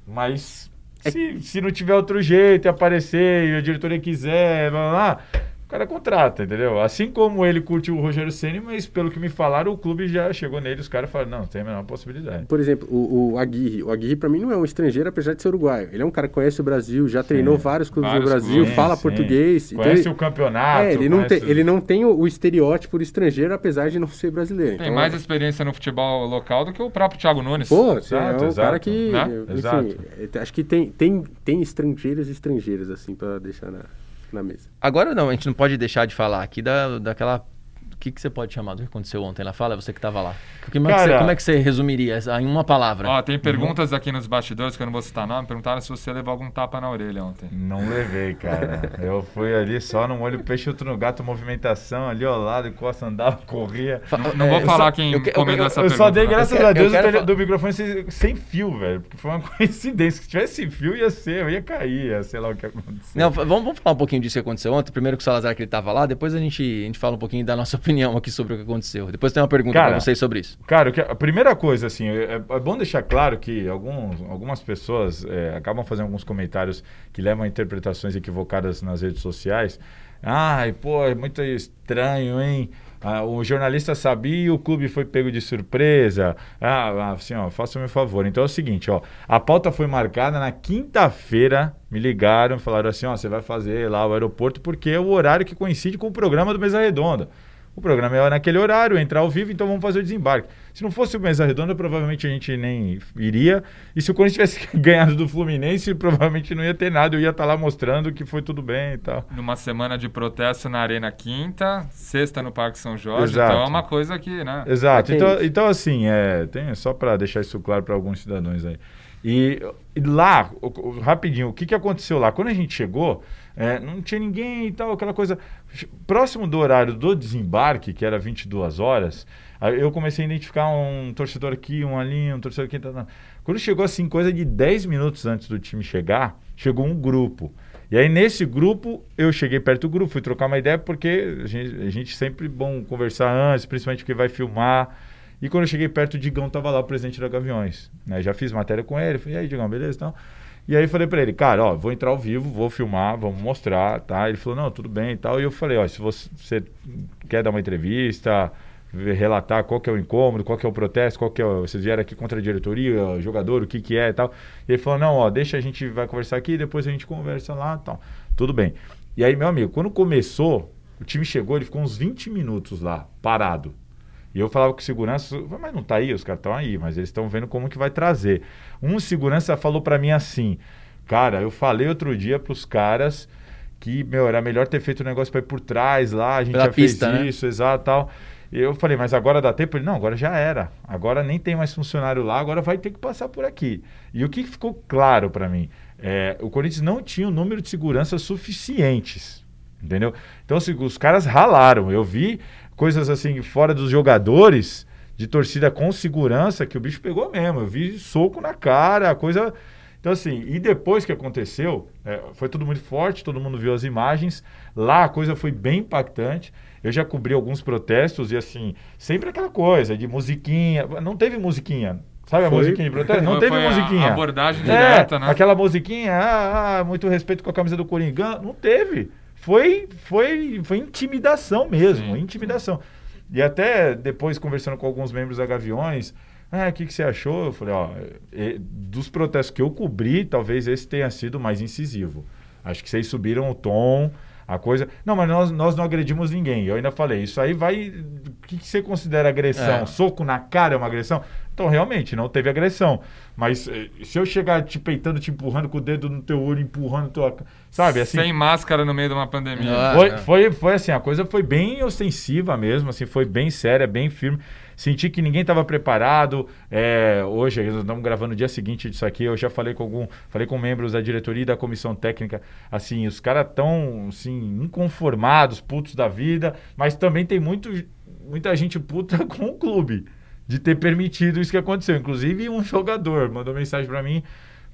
Mas se, se não tiver outro jeito e aparecer e a diretoria quiser, blá, blá, blá, cara contrata, entendeu? Assim como ele curte o Rogério Ceni, mas pelo que me falaram, o clube já chegou nele, os caras falaram, não, tem a menor possibilidade. Por exemplo, o, o Aguirre. O Aguirre, pra mim, não é um estrangeiro, apesar de ser uruguaio. Ele é um cara que conhece o Brasil, já treinou vários clubes Vários no Brasil, clubes, fala Sim, português. então Conhece ele- o campeonato. É, ele não, tem, ele não tem o, o estereótipo do estrangeiro, apesar de não ser brasileiro. Tem Então, mais experiência no futebol local do que o próprio Thiago Nunes. Pô, Exato, é um exato, cara que. né? Enfim, Exato. é, acho que tem, tem, tem estrangeiros e estrangeiras, assim, pra deixar na, na mesa. Agora não, a gente não pode deixar de falar aqui da, daquela. O que, que você pode chamar do que aconteceu ontem lá? Fala, você que estava lá. Como é, que Cara- você, como é que você resumiria em uma palavra? Ó, tem perguntas aqui nos bastidores que eu não vou citar nome. Perguntaram se você levou algum tapa na orelha ontem. Não levei, cara. Eu fui ali só no olho peixe, outro no gato, movimentação ali ao lado, encosta, andava, corria. Não, não é, vou eu falar só- quem eu que- eu- eu- essa eu pergunta. só dei né? graças Eu quero- a Deus eu quero do, do microfone sem, sem fio, velho. Porque foi uma [laughs] coincidência. Se tivesse fio, ia ser, eu ia cair, ia sei lá o que aconteceu. Não, vamos, vamos falar um pouquinho disso que aconteceu ontem. Primeiro com o Salazar que ele estava lá, depois a gente, a gente fala um pouquinho da nossa opinião aqui sobre o que aconteceu. Depois tem uma pergunta para vocês sobre isso. Cara, a primeira coisa, assim, é, é bom deixar claro que alguns, algumas pessoas é, acabam fazendo alguns comentários que levam a interpretações equivocadas nas redes sociais. Ai, pô, é muito estranho, hein? Ah, o jornalista sabia e o clube foi pego de surpresa. Ah, assim, ó, faça-me um favor. Então é o seguinte, ó, a pauta foi marcada na quinta-feira. Me ligaram, falaram assim, ó, você vai fazer lá o aeroporto porque é o horário que coincide com o programa do Mesa Redonda. O programa é naquele horário, entrar ao vivo, então vamos fazer o desembarque. Se não fosse o Mesa Redonda, provavelmente a gente nem iria. E se o Corinthians tivesse [laughs] ganhado do Fluminense, provavelmente não ia ter nada. Eu ia estar lá mostrando que foi tudo bem e tal. Numa semana de protesto na Arena Quinta, sexta no Parque São Jorge. Exato. Então é uma coisa que, né? Exato. É Então, isso. então assim, é, tem, só para deixar isso claro para alguns cidadãos aí. E, e lá, o- o- rapidinho, o que, que aconteceu lá? Quando a gente chegou, é, não tinha ninguém e tal, aquela coisa. Próximo do horário do desembarque, que era 22 horas, eu comecei a identificar um torcedor aqui, um ali, um torcedor aqui. Tá, tá. Quando chegou assim, coisa de 10 minutos antes do time chegar, chegou um grupo. E aí, nesse grupo, eu cheguei perto do grupo, fui trocar uma ideia, porque a gente, a gente sempre bom conversar antes, principalmente porque vai filmar. E quando eu cheguei perto, o Digão tava lá, o presidente da Gaviões. Né? Já fiz matéria com ele, falei, e aí, Digão, beleza? Então, e aí falei pra ele, cara, ó, vou entrar ao vivo, vou filmar, vamos mostrar, tá? Ele falou, não, tudo bem e tal. E eu falei, ó, se você, quer dar uma entrevista, relatar qual que é o incômodo, qual que é o protesto, qual que é o, vocês vieram aqui contra a diretoria, jogador, o que que é e tal. E ele falou, não, ó, deixa a gente vai conversar aqui, depois a gente conversa lá e tal. Tudo bem. E aí, meu amigo, quando começou, o time chegou, ele ficou uns 20 minutos lá, parado. E eu falava com segurança, mas não tá aí, os caras estão aí, mas eles estão vendo como que vai trazer. Um segurança falou para mim assim, cara, eu falei outro dia pros caras que, meu, era melhor ter feito o negócio para ir por trás lá, a gente Pela já pista, fez né? isso, exato, tal. E eu falei, mas agora dá tempo? Ele, não, agora já era. Agora nem tem mais funcionário lá, agora vai ter que passar por aqui. E o que ficou claro para mim? É, o Corinthians não tinha o número de segurança suficientes. Entendeu? Então, assim, os caras ralaram. Eu vi coisas assim, fora dos jogadores, de torcida com segurança, que o bicho pegou mesmo. Eu vi soco na cara, a coisa. Então, assim, e depois que aconteceu, é, foi tudo muito forte, todo mundo viu as imagens. Lá a coisa foi bem impactante. Eu já cobri alguns protestos e, assim, sempre aquela coisa de musiquinha. Não teve musiquinha. Sabe a Foi. musiquinha de protesto? Não Foi- teve foi a musiquinha. abordagem É, direta, né? Aquela musiquinha, ah, ah, muito respeito com a camisa do Coringão. Não teve. Foi, foi, foi intimidação mesmo, Sim. intimidação. E até depois, conversando com alguns membros da Gaviões, ah, o que, que você achou? Eu falei, ó, dos protestos que eu cobri, talvez esse tenha sido mais incisivo. Acho que vocês subiram o tom, a coisa. Não, mas nós, nós não agredimos ninguém. Eu ainda falei, isso aí vai. O que, que você considera agressão? É. Soco na cara é uma agressão? Então, realmente, não teve agressão. Mas eh, se eu chegar te peitando, te empurrando com o dedo no teu olho, empurrando tua. Sabe, assim. Sem máscara no meio de uma pandemia. Ah, Foi, é. foi, foi assim, a coisa foi bem ostensiva mesmo, assim, foi bem séria, bem firme. Senti que ninguém estava preparado. é, hoje, nós estamos gravando no dia seguinte disso aqui. Eu já falei com algum, falei com membros da diretoria e da comissão técnica. Assim, os caras estão assim, inconformados, putos da vida, mas também tem muito, muita gente puta [laughs] com o clube de ter permitido isso que aconteceu. Inclusive, um jogador mandou mensagem para mim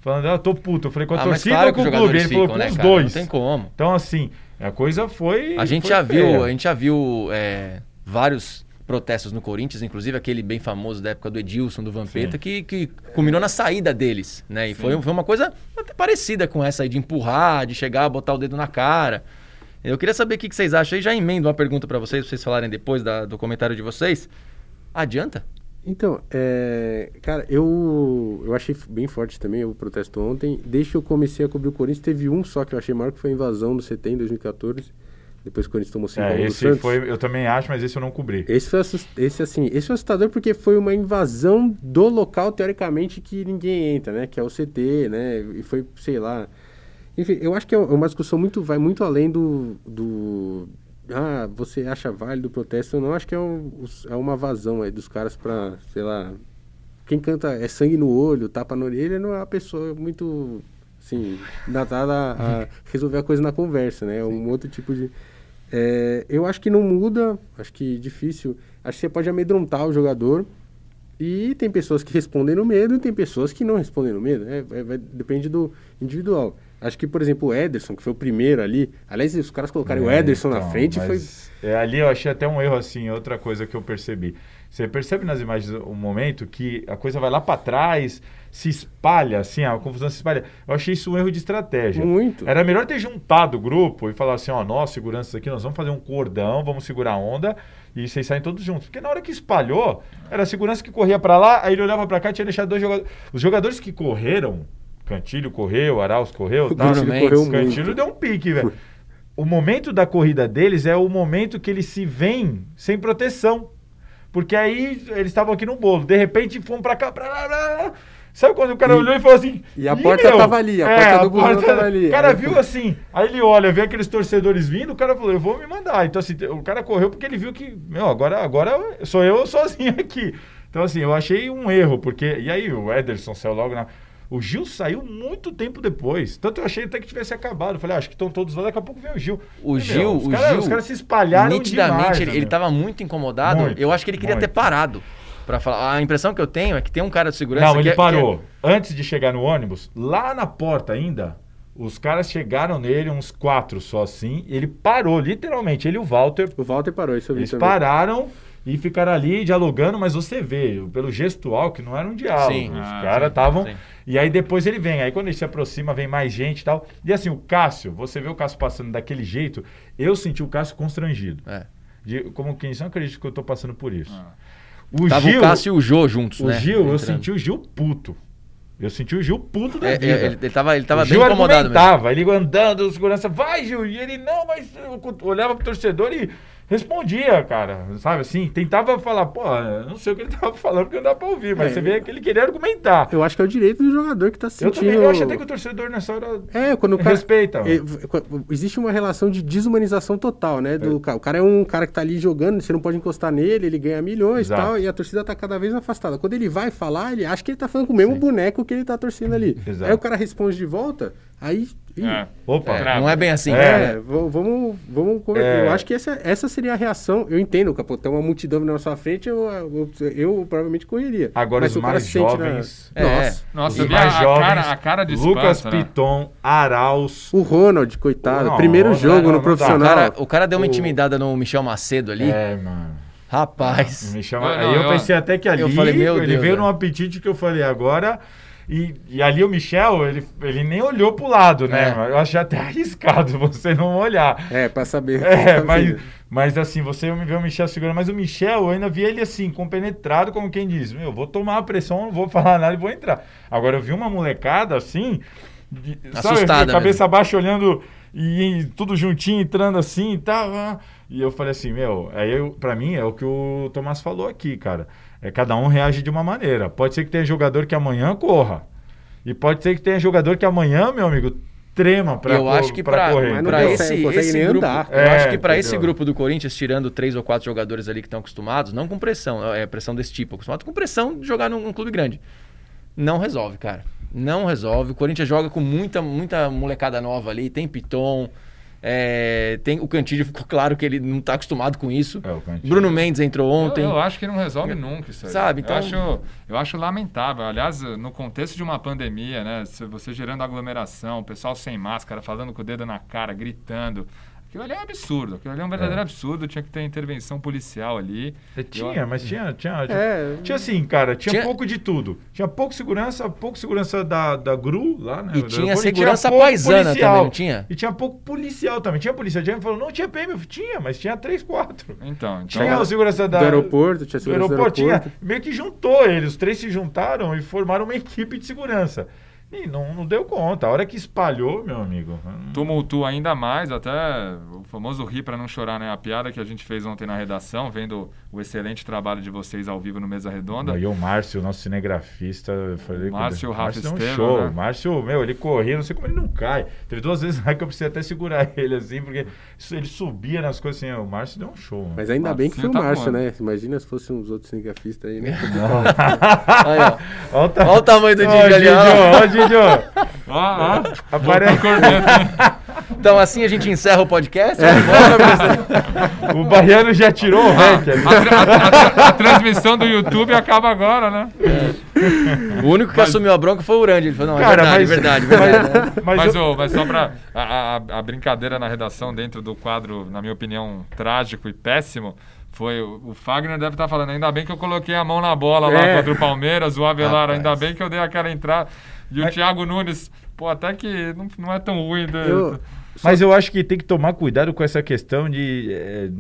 falando: ah, tô puto. Eu falei com a Ah, torcida claro ou com o clube? Ele falou ficam, com né, os cara? dois. Não tem como. Então, assim, a coisa foi. A gente foi já viu, feia. a gente já viu é, vários protestos no Corinthians, inclusive aquele bem famoso da época do Edilson, do Vampeta, que, que culminou na saída deles, né? E foi, foi uma coisa até parecida com essa aí de empurrar, de chegar, botar o dedo na cara. Eu queria saber o que que vocês acham. E já emendo uma pergunta pra vocês, pra vocês falarem depois da- do comentário de vocês. Adianta? Então, é, cara, eu, eu achei bem forte também o protesto ontem. Desde que eu comecei a cobrir o Corinthians, teve um só que eu achei maior, que foi a invasão do CT em 2014. Depois que o Corinthians tomou 5 É, esse foi, eu também acho, mas esse eu não cobri. Esse foi, esse, assim, esse foi assustador porque foi uma invasão do local, teoricamente, que ninguém entra, né? Que é o CT, né? E foi, sei lá... Enfim, eu acho que é uma discussão muito... Vai muito além do... do... Ah, você acha válido o protesto ou não? Acho que é, um, é uma vazão aí dos caras pra, sei lá... Quem canta é sangue no olho, tapa na orelha, não é uma pessoa muito... Assim, datada a [laughs] resolver a coisa na conversa, né? É um outro tipo de... É, eu acho que não muda, acho que difícil. Acho que você pode amedrontar o jogador. E tem pessoas que respondem no medo e tem pessoas que não respondem no medo. É, é- depende do individual. Acho que, por exemplo, o Ederson, que foi o primeiro ali. Aliás, os caras colocarem o É, Ederson na então, frente foi. é, ali eu achei até um erro assim, outra coisa que eu percebi. Você percebe nas imagens um momento que a coisa vai lá para trás, se espalha, assim, a confusão se espalha. Eu achei isso um erro de estratégia. Muito. Era melhor ter juntado o grupo e falar assim, ó, nós, seguranças aqui, nós vamos fazer um cordão, vamos segurar a onda e vocês saem todos juntos. Porque na hora que espalhou, era a segurança que corria para lá, aí ele olhava para cá e tinha deixado dois jogadores. Os jogadores que correram, Cantilho correu, Arauz correu, tá? Mendes. correu Cantilho deu um pique, velho. O momento da corrida deles é o momento que eles se veem sem proteção. Porque aí eles estavam aqui no bolo. De repente, fomos pra cá. Pra lá, lá. Sabe quando o cara E- olhou e falou assim. e a "Ih, porta meu?" tava ali, a É, porta do busão tava ali. O cara viu assim. Aí ele olha, vê aqueles torcedores vindo. O cara falou: Eu vou me mandar. Então, assim, o cara correu porque ele viu que, meu, agora, agora sou eu sozinho [laughs] aqui. Então, assim, eu achei um erro. Porque. E aí, o Ederson saiu logo na. O Gil saiu muito tempo depois. Tanto eu achei até que tivesse acabado. Falei, ah, acho que estão todos lá, daqui a pouco vem o Gil. O E, Gil, meu, os o cara- Gil, os caras se espalharam nitidamente, demais, ele, né, ele meu? tava muito incomodado. Muito, eu acho que ele queria ter muito. parado. Pra falar. A impressão que eu tenho é que tem um cara de segurança Não, que ele é- que parou. Antes de chegar no ônibus, lá na porta ainda, os caras chegaram nele, uns quatro só assim. Ele parou, literalmente. Ele e o Walter. O Walter parou, isso eu vi Eles também. pararam e ficaram ali dialogando, mas você vê, pelo gestual, que não era um diálogo. Sim. Os Ah, caras estavam. E aí depois ele vem. Aí quando ele se aproxima, vem mais gente e tal. E assim, o Cássio, você vê o Cássio passando daquele jeito, eu senti o Cássio constrangido. É. De, como quem não acredita que eu tô passando por isso. Ah. O Tava Gil, o Cássio e o Jô juntos, o né? Gil, eu Entrando. senti o Gil puto. Eu senti o Gil puto da É, é, vida. ele, ele tava, ele tava o bem Gil incomodado mesmo. ele andando, o segurança, vai Gil, e ele, não, mas eu olhava pro torcedor e respondia, cara, sabe assim, tentava falar, pô, não sei o que ele tava falando porque não dá pra ouvir, mas É, você vê que ele queria argumentar. Eu acho que é o direito do jogador que tá se Eu sentindo... também, eu acho até que o torcedor nessa hora É, quando o cara... respeita. É, Existe uma relação de desumanização total, né? Do, ca- O cara é um cara que tá ali jogando, você não pode encostar nele, ele ganha milhões e tal, e a torcida tá cada vez afastada. Quando ele vai falar, ele acha que ele tá falando com o mesmo Sim. boneco que ele tá torcendo ali. Exato. Aí o cara responde de volta, aí. ih, É. Opa, É, não é bem assim. É. É, v- vamos, vamos É. Eu acho que essa, essa seria a reação. Eu entendo, capô, tem uma multidão na sua frente, eu, eu, eu provavelmente correria. Agora Mas os se o cara mais se sente na- jovens- É. Nossa. Nossa, os mais a jovens, cara, a cara de Lucas espanto, né? Piton, Arauz, O Ronald, coitado, Não, primeiro não, jogo não, não no dá. O profissional. cara, o cara deu uma O- intimidada no Michel Macedo ali. é, mano. Rapaz. Me chama... Não, Aí não, eu eu- pensei até que ali eu falei, meu ele Deus, veio né? num apetite que eu falei agora. E, e ali o Michel, ele, ele nem olhou pro lado, né? É. Eu acho até [laughs] arriscado você não olhar. É, pra saber. É, [laughs] mas, mas assim, você me vê o Michel segurando, mas o Michel, eu ainda vi ele assim, compenetrado, como quem diz, meu, vou tomar a pressão, não vou falar nada e vou entrar. Agora eu vi uma molecada assim, de, sabe, Assustada cabeça baixa olhando e, e tudo juntinho, entrando assim e tal. ah. E eu falei assim, meu, aí eu, pra mim é o que o Tomás falou aqui, cara. É cada um reage de uma maneira. Pode ser que tenha jogador que amanhã corra. E pode ser que tenha jogador que amanhã, meu amigo, trema pra, eu acho que consegue- esse, esse grupo, andar. eu É, acho que pra esse grupo do Corinthians, tirando três ou quatro jogadores ali que estão acostumados, não com pressão, é pressão desse tipo, acostumado com pressão de jogar num, num clube grande. Não resolve, cara. Não resolve. O Corinthians joga com muita, muita molecada nova ali, tem Piton, é, tem o Cantillo ficou [laughs] claro que ele não tá acostumado com isso. É. Bruno Mendes entrou ontem. Eu, eu acho que não resolve nunca isso aí. Sabe, então- Eu acho, eu acho lamentável. Aliás, no contexto de uma pandemia, né? Você gerando aglomeração, o pessoal sem máscara, falando com o dedo na cara, gritando. Aquilo ali é um absurdo. Aquilo ali é um verdadeiro É. absurdo. Tinha que ter intervenção policial ali. É, Tinha, mas tinha, tinha, tinha, É. tinha assim, cara, tinha, Tinha- pouco de tudo. Tinha pouco segurança, pouco segurança da, da GRU lá, né? E do tinha segurança pouco paisana policial. também, não tinha? E tinha pouco policial também. Tinha polícia. A gente falou, não tinha PM, tinha, mas tinha três, quatro. Então, então Tinha o segurança da, do aeroporto, tinha do segurança do aeroporto, aeroporto. tinha, meio que juntou eles, os três se juntaram e formaram uma equipe de segurança. E não, não deu conta. A hora que espalhou, meu amigo. tumultua ainda mais, até o famoso rir para não chorar, né? A piada que a gente fez ontem na redação, vendo o excelente trabalho de vocês ao vivo no Mesa Redonda. Aí o Márcio, nosso cinegrafista, falei com Márcio ele, Rafa deu um Estevam, show. né? Márcio, meu, ele corria, não sei como ele não cai. Teve duas vezes lá que eu precisei até segurar [laughs] ele assim, porque ele subia nas coisas assim. O Márcio deu um show. mano. Mas ainda bem que foi o tá Márcio, né? Imagina se fossem uns outros cinegrafistas aí, né? [laughs] Aí, ó. Olha o, ta- Olha o tamanho do Ó, Didi ali, ó. Ó, o Didi, ó. Ó, Aparece Então assim a gente encerra o podcast. É. O Baiano já tirou o rank ali. a, tra- a tra- a transmissão do YouTube acaba agora, né? O único que assumiu a bronca foi o Urandi. Ele falou, não, é Cara, verdade, mas, verdade, [laughs] verdade. Mas, mas Mas, eu- ô, mas só pra. A, a- a brincadeira na redação dentro do quadro, na minha opinião, trágico e péssimo, Foi, o Fagner deve estar falando, ainda bem que eu coloquei a mão na bola lá É. contra o Palmeiras, o Avelar, Rapaz. ainda bem que eu dei aquela entrada. E o Thiago Nunes, pô, até que não, não é tão ruim. né? Eu- Mas eu acho que tem que tomar cuidado com essa questão de eh,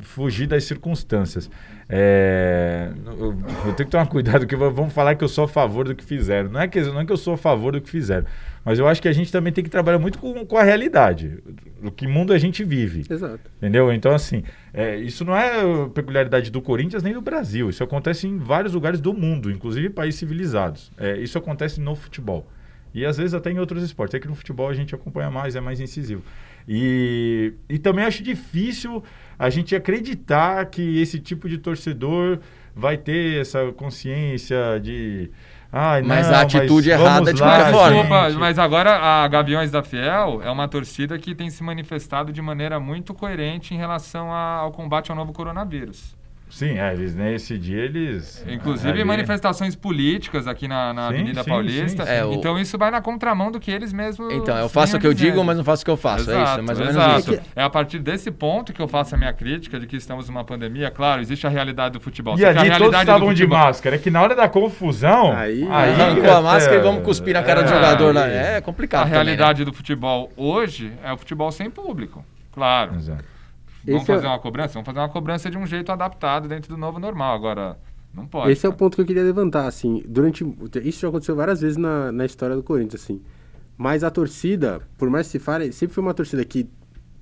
fugir das circunstâncias. É, eu, eu tenho que tomar cuidado, que vamos falar que eu sou a favor do que fizeram. Não é que, não é que eu sou a favor do que fizeram, mas eu acho que a gente também tem que trabalhar muito com, com a realidade, do que mundo a gente vive. Exato. Entendeu? Então, assim, é, isso não é peculiaridade do Corinthians nem do Brasil. Isso acontece em vários lugares do mundo, inclusive em países civilizados. É, isso acontece no futebol. E às vezes até em outros esportes. É que no futebol a gente acompanha mais, é mais incisivo. E, e também acho difícil a gente acreditar que esse tipo de torcedor vai ter essa consciência de. Ai, Mas não, a atitude vamos errada de lá, qualquer forma. Desculpa, mas agora a Gaviões da Fiel é uma torcida que tem se manifestado de maneira muito coerente em relação a- ao combate ao novo coronavírus. Sim, é, eles nesse dia eles. Inclusive ali- manifestações políticas aqui na, na Sim, Avenida sim, Paulista. sim, sim. É, o- Então isso vai na contramão do que eles mesmos. Então, eu faço o que eu digo, mas não faço o que eu faço. é isso, é mais ou menos exato. isso. É a partir desse ponto que eu faço a minha crítica de que estamos numa pandemia. Claro, existe a realidade do futebol. E ali todos realidade do estavam de máscara. É que na hora da confusão. Aí- Arrancou a máscara e vamos cuspir na cara do é, jogador lá. aí- É complicado. A também, né? realidade do futebol hoje é o futebol sem público. Claro. Exato. Vamos é- fazer uma cobrança? Vamos fazer uma cobrança de um jeito adaptado dentro do novo normal. Agora, não pode. Esse é o cara. ponto que eu queria levantar, assim, durante... Isso já aconteceu várias vezes na, na história do Corinthians, assim. Mas a torcida, por mais que se fale, sempre foi uma torcida que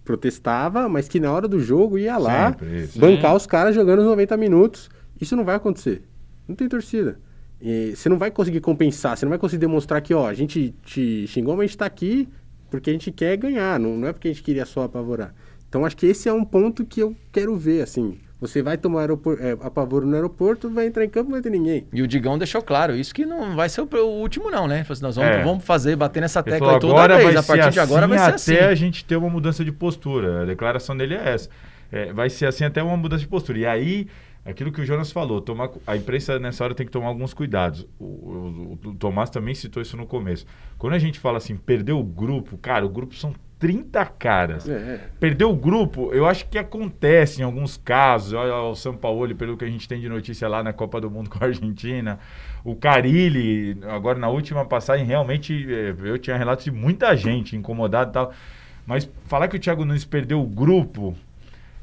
protestava, mas que na hora do jogo ia lá Sempre, bancar Sim. os caras jogando os 90 minutos. Isso não vai acontecer. Não tem torcida. E você não vai conseguir compensar, você não vai conseguir demonstrar que, ó, a gente te xingou, mas a gente tá aqui porque a gente quer ganhar, não, não é porque a gente queria só apavorar. Então acho que esse é um ponto que eu quero ver, assim. Você vai tomar é, apavoro no aeroporto, vai entrar em campo, não vai ter ninguém. E o Digão deixou claro, isso que não vai ser o, o último não, né? Falou assim, nós vamos, É. vamos fazer, bater nessa tecla falou, toda agora vez. A partir ser de agora vai assim ser até assim. a gente ter uma mudança de postura. A declaração dele é essa. É, vai ser assim até uma mudança de postura. E aí, aquilo que o Jonas falou, tomar, a imprensa nessa hora tem que tomar alguns cuidados. O, o- o Tomás também citou isso no começo. Quando a gente fala assim, perdeu o grupo, cara, o grupo são 30 caras. É, Perdeu o grupo, eu acho que acontece em alguns casos. Olha o São Paulo, pelo que a gente tem de notícia lá na Copa do Mundo [laughs] com a Argentina. O Carilli, agora na última passagem, realmente eh, eu tinha relatos de muita gente incomodada e tal. Mas falar que o Thiago Nunes perdeu o grupo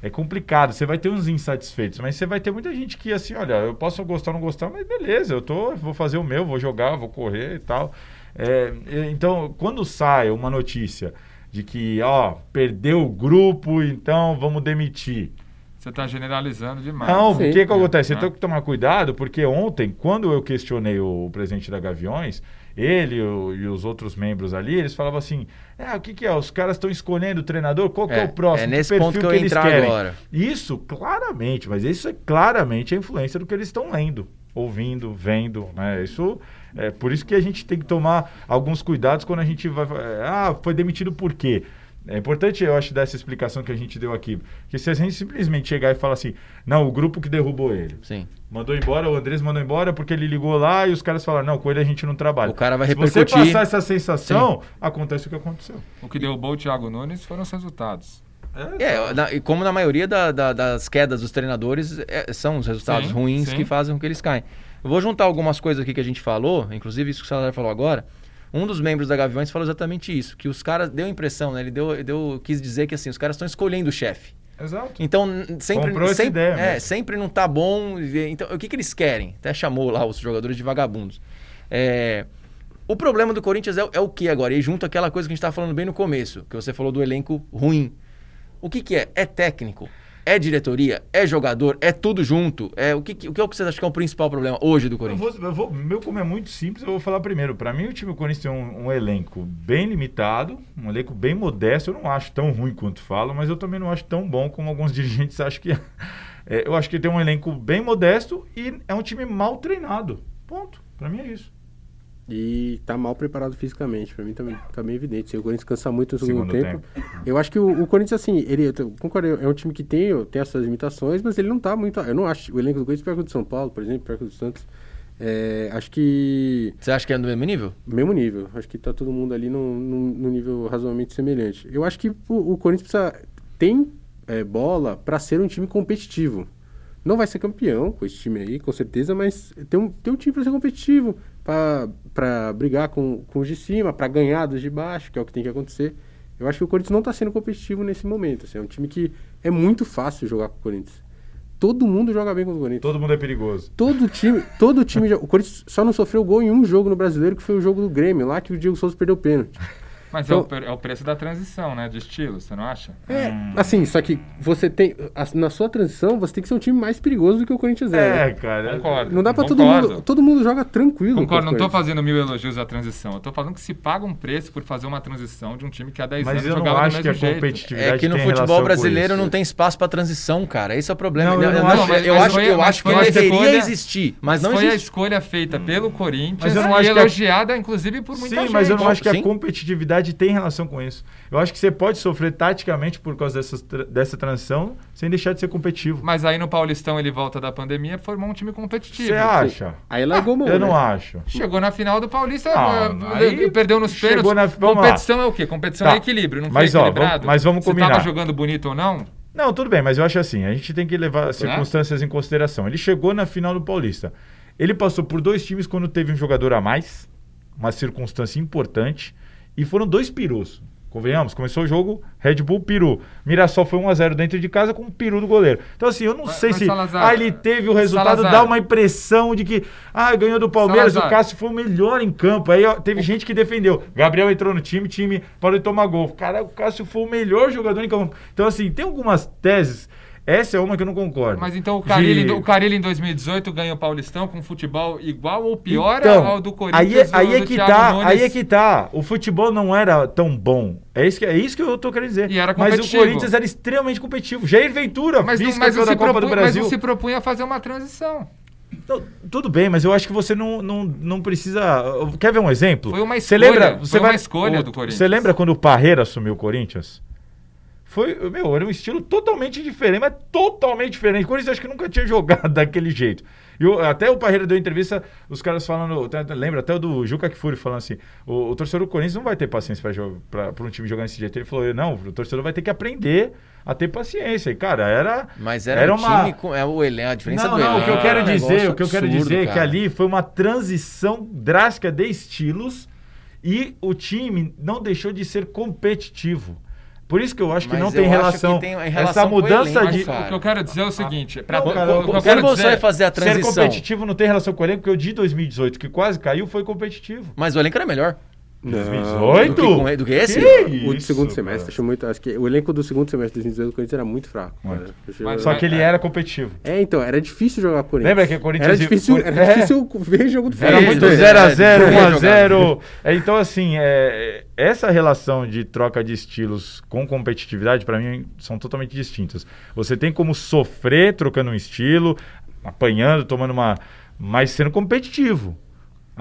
é complicado. Você vai ter uns insatisfeitos, mas você vai ter muita gente que assim, olha, eu posso gostar ou não gostar, mas beleza, eu tô, vou fazer o meu, vou jogar, vou correr e tal. É, e- então, quando sai uma notícia de que, ó, perdeu o grupo, então vamos demitir. Você está generalizando demais. Não, o que que acontece? Você Né? tem que tomar cuidado, porque ontem, quando eu questionei o presidente da Gaviões, ele o- e os outros membros ali, eles falavam assim, é, o que que é? Os caras estão escolhendo o treinador, qual que é, É, o próximo? é Que nesse perfil ponto que eu eles entrar querem?" agora. Isso, claramente, mas isso é claramente a influência do que eles estão lendo, ouvindo, vendo, né? Isso é por isso que a gente tem que tomar alguns cuidados quando a gente vai. é, Ah, foi demitido por quê? É importante, eu acho, dar essa explicação que a gente deu aqui. Porque se a gente simplesmente chegar e falar assim, não, o grupo que derrubou ele. Sim. Mandou embora, o Andrés mandou embora porque ele ligou lá e os caras falaram, não, com ele a gente não trabalha. O cara vai Se você repercutir. passar essa sensação, acontece o que aconteceu. O que derrubou o Thiago Nunes foram os resultados. É, na- e como na maioria da- da- das quedas dos treinadores, é, são os resultados Sim, ruins sim. que fazem com que eles caem. Eu vou juntar algumas coisas aqui que a gente falou, inclusive isso que o Salário falou agora. Um dos membros da Gaviões falou exatamente isso, que os caras, deu a impressão, né? Ele deu, deu, quis dizer que assim, os caras estão escolhendo o chefe. Exato. Então, sempre, Comprou sempre, ideia é, mesmo. sempre não tá bom. Então, o que, que eles querem? Até chamou lá os jogadores de vagabundos. É, o problema do Corinthians é, o- é o que agora? E junto àquela coisa que a gente estava falando bem no começo, que você falou do elenco ruim. O que, que é? É técnico? É diretoria? É jogador? É tudo junto? É, o, que, que- o que é o que você acha que é o principal problema hoje do Eu Corinthians? vou, eu vou- meu como é muito simples, eu vou falar primeiro. Para mim, o time do Corinthians tem um, um elenco bem limitado, um elenco bem modesto. Eu não acho tão ruim quanto falam, mas eu também não acho tão bom como alguns [laughs] dirigentes acham que é. É, eu acho que tem um elenco bem modesto e é um time mal treinado. Ponto. Para mim é isso. E tá mal preparado fisicamente, pra mim também tá bem evidente. O Corinthians cansa muito no segundo, Segundo tempo. Eu acho que o, o Corinthians, assim, ele, eu concordo, é um time que tem, tem as suas limitações, mas ele não tá muito. Eu não acho o elenco do Corinthians pior que o do São Paulo, por exemplo, pior que o do Santos. É, acho que. Você acha que é do mesmo nível? Mesmo nível. Acho que tá todo mundo ali num, num- num nível razoavelmente semelhante. Eu acho que o, o Corinthians precisa, tem é, bola pra ser um time competitivo. Não vai ser campeão com esse time aí, com certeza, mas tem um, tem um time para ser competitivo, para brigar com, com os de cima, para ganhar dos de baixo, que é o que tem que acontecer. Eu acho que o Corinthians não está sendo competitivo nesse momento. Assim, é um time que é muito fácil jogar com o Corinthians. Todo mundo joga bem com o Corinthians. Todo mundo é perigoso. Todo time, todo time. [laughs] O Corinthians só não sofreu gol em um jogo no brasileiro, que foi o jogo do Grêmio, lá que o Diego Souza perdeu o pênalti. Mas Então- é, o, pre- é o preço da transição, né? De estilo, você não acha? É, assim, só que você tem. a- Na sua transição, você tem que ser um time mais perigoso do que o Corinthians é. É, né? cara. Concordo. Não dá pra todo Concordo. mundo. Todo mundo joga tranquilo. Concordo, não tô fazendo mil elogios à transição. Eu tô falando que se paga um preço por fazer uma transição de um time que há 10 Mas anos eu não jogava acho do que a mesmo jeito. competitividade É que no tem futebol brasileiro não tem espaço pra transição, cara. Esse é o problema. Não, eu não eu, acho, mas- eu mas acho, foi- eu mas acho que foi a deveria escolha- existir, mas não foi a existe. escolha feita pelo Corinthians Mas eu não e acho que a- elogiada, inclusive, por muita Sim, gente. mas eu não acho que Sim. a competitividade tem relação com isso. Eu acho que você pode sofrer taticamente por causa dessas tra- dessa transição sem deixar de ser competitivo. Mas aí no Paulistão ele volta da pandemia e formou um time competitivo. Você acha? Aí largou mão. Eu né? não acho. Chegou na final do Paulista, Não, eh, aí perdeu nos pênaltis. na- vamos lá. Competição é o quê? Competição Tá. é equilíbrio, não Mas, foi ó, equilibrado? vamos- mas vamos Você combinar. tava jogando bonito ou não? Não, tudo bem, mas eu acho assim, a gente tem que levar circunstâncias em consideração. Ele chegou na final do Paulista. Ele passou por dois times quando teve um jogador a mais, uma circunstância importante, e foram dois perus. Convenhamos, começou o jogo, Red Bull, peru. Mirassol foi 1x0 dentro de casa com o peru do goleiro. Então, assim, eu não Mas- sei mas se. Salazar, ah, ele teve o resultado, Salazar. dá uma impressão de que. Ah, ganhou do Palmeiras, Salazar. o Cássio foi o melhor em campo. Aí ó, teve gente que defendeu. Gabriel entrou no time, time parou de tomar gol. Cara, o Cássio foi o melhor jogador em campo. Então, assim, tem algumas teses. Essa é uma que eu não concordo. Mas então o Carilli, De- o Carilli em 2018 ganhou o Paulistão com futebol igual ou pior Então, ao do aí, Corinthians é- aí é que Thiago tá, Nunes. aí é que tá. O futebol não era tão bom. É isso que, é isso que eu tô querendo dizer. E era mas o. Corinthians era extremamente competitivo. Jair Ventura, mas, não, mas, da Copa propunha, do mas Brasil. não se propunha a fazer uma transição. Não, tudo bem, mas eu acho que você não, não, não precisa. Quer ver um exemplo? Foi uma Você escolha, lembra? foi Você uma escolha o- do Corinthians. Você lembra quando o Parreira assumiu o Corinthians? Foi, meu, era um estilo totalmente diferente, mas totalmente diferente. O Corinthians acho que nunca tinha jogado [laughs] daquele jeito. E o- até o Parreira deu entrevista, os caras falando, lembra até o do Juca Kfouri falando assim, o, o torcedor do Corinthians não vai ter paciência para um time jogar desse jeito. Ele falou, não, o torcedor vai ter que aprender a ter paciência. E, cara, era... Mas era, um uma- time com. É o elenco, a diferença não, do não, elenco. o que eu quero é um dizer, o que eu quero absurdo, dizer é que ali foi uma transição drástica de estilos e o time não deixou de ser competitivo. Por isso que eu acho que Mas não tem relação, que tem em relação essa com o mudança elenco, de cara. O que eu quero dizer é o seguinte, pra, Não, o- cara, o, que eu quando quero você dizer, vai fazer a ser transição. competitivo não tem relação com o elenco, porque o de 2018 que quase caiu foi competitivo. Mas o elenco era melhor. Não. 2018? Do que com- do que esse? Que O do isso, segundo cara. semestre, achei muito. Acho que o elenco do segundo semestre de 2018 do Corinthians era muito fraco. Muito. Mas- Só que ele era competitivo. É, então, era difícil jogar Corinthians. Lembra que o Corinthians Era difícil, era É. difícil ver jogo do Era Fez, muito dois, 0x0, é, dois 1x0. É, então, assim, é, essa relação de troca de estilos com competitividade, pra mim, são totalmente distintas. Você tem como sofrer trocando um estilo, apanhando, tomando uma. mas sendo competitivo.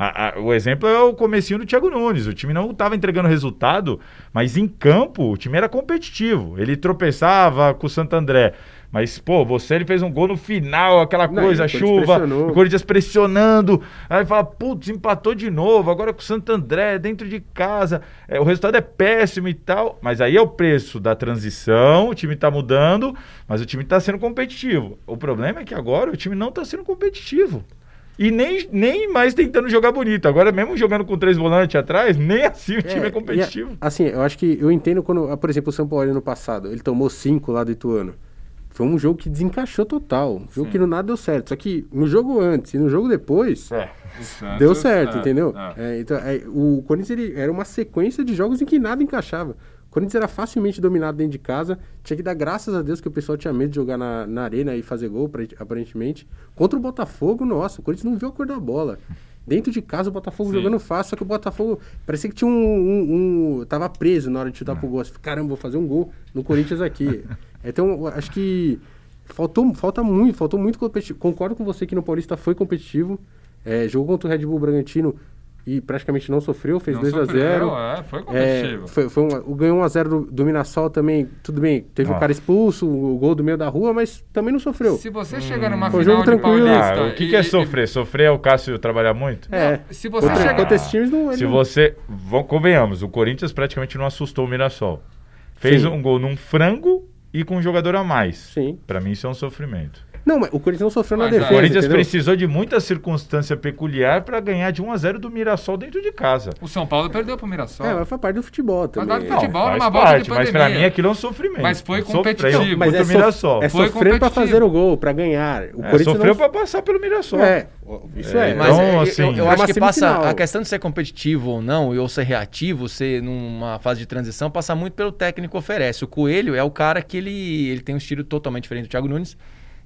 A- a- o exemplo é o comecinho do Thiago Nunes. O time não estava entregando resultado, mas em campo o time era competitivo. Ele tropeçava com o Santo André. Mas, pô, você ele fez um gol no final, aquela coisa, a chuva, o Corinthians pressionando. Aí fala, putz, empatou de novo, agora com o Santo André, dentro de casa. É, o resultado é péssimo e tal. Mas aí é o preço da transição, o time tá mudando, mas o time tá sendo competitivo. O problema é que agora o time não tá sendo competitivo. E nem, nem mais tentando jogar bonito. Agora, mesmo jogando com três volantes atrás, nem assim o time é, e competitivo. a- assim, eu acho que eu entendo quando, ah, por exemplo, o São Paulo no passado, ele tomou cinco lá do Ituano. Foi um jogo que desencaixou total. Um jogo Sim. que no nada deu certo. Só que no jogo antes e no jogo depois, É. O Santos, deu certo, é, entendeu? é. É, então, é, o Corinthians ele, era uma sequência de jogos em que nada encaixava. O Corinthians era facilmente dominado dentro de casa. Tinha que dar graças a Deus que o pessoal tinha medo de jogar na, na arena e fazer gol, apare- aparentemente. Contra o Botafogo, nossa, o Corinthians não viu a cor da bola. Dentro de casa, o Botafogo Sim. jogando fácil, só que o Botafogo parecia que tinha um. um- um- tava preso na hora de chutar pro gol. Assim, Caramba, vou fazer um gol no Corinthians aqui. [laughs] então, acho que faltou, falta muito, faltou muito competitivo. Concordo com você que no Paulista foi competitivo. É, jogou contra o Red Bull Bragantino e praticamente não sofreu, fez Não 2 a sofreu, 0 É, foi é, competitivo. foi, foi um, o ganhou 1x0 do, do Mirassol também, tudo bem, teve Ah. um cara expulso, o gol do meio da rua, mas também não sofreu. Se você chegar numa Foi um final jogo de tranquilo. Paulista... Ah, o que, e- que é e- sofrer? Sofrer é o Cássio trabalhar muito? É, se você contra, chegar- contra esses times não... Se não- você. Vamos, convenhamos, o Corinthians praticamente não assustou o Mirassol. Fez Sim. um gol num frango e com um jogador a mais. Sim. Pra mim isso é um sofrimento. Não, mas o Corinthians não sofreu na Mas, é, defesa. O Corinthians entendeu? precisou de muita circunstância peculiar para ganhar de 1 a 0 do Mirassol dentro de casa. O São Paulo perdeu pro Mirassol. É, mas faz parte do futebol também. parte do futebol. numa volta de parte, mas pandemia. mim aquilo é um sofrimento. Mas foi Sofreu competitivo. Mas é, o Mirassol. é Foi pra competitivo. fazer o gol, pra ganhar. O É, Corinthians sofreu não... pra passar pelo Mirassol. É, isso é. É, Mas Então, é, assim, eu, eu é acho que passa a questão de ser competitivo ou não, ou ser reativo, ser numa fase de transição, passa muito pelo técnico que oferece. O Coelho é o cara que ele, ele tem um estilo totalmente diferente do Thiago Nunes.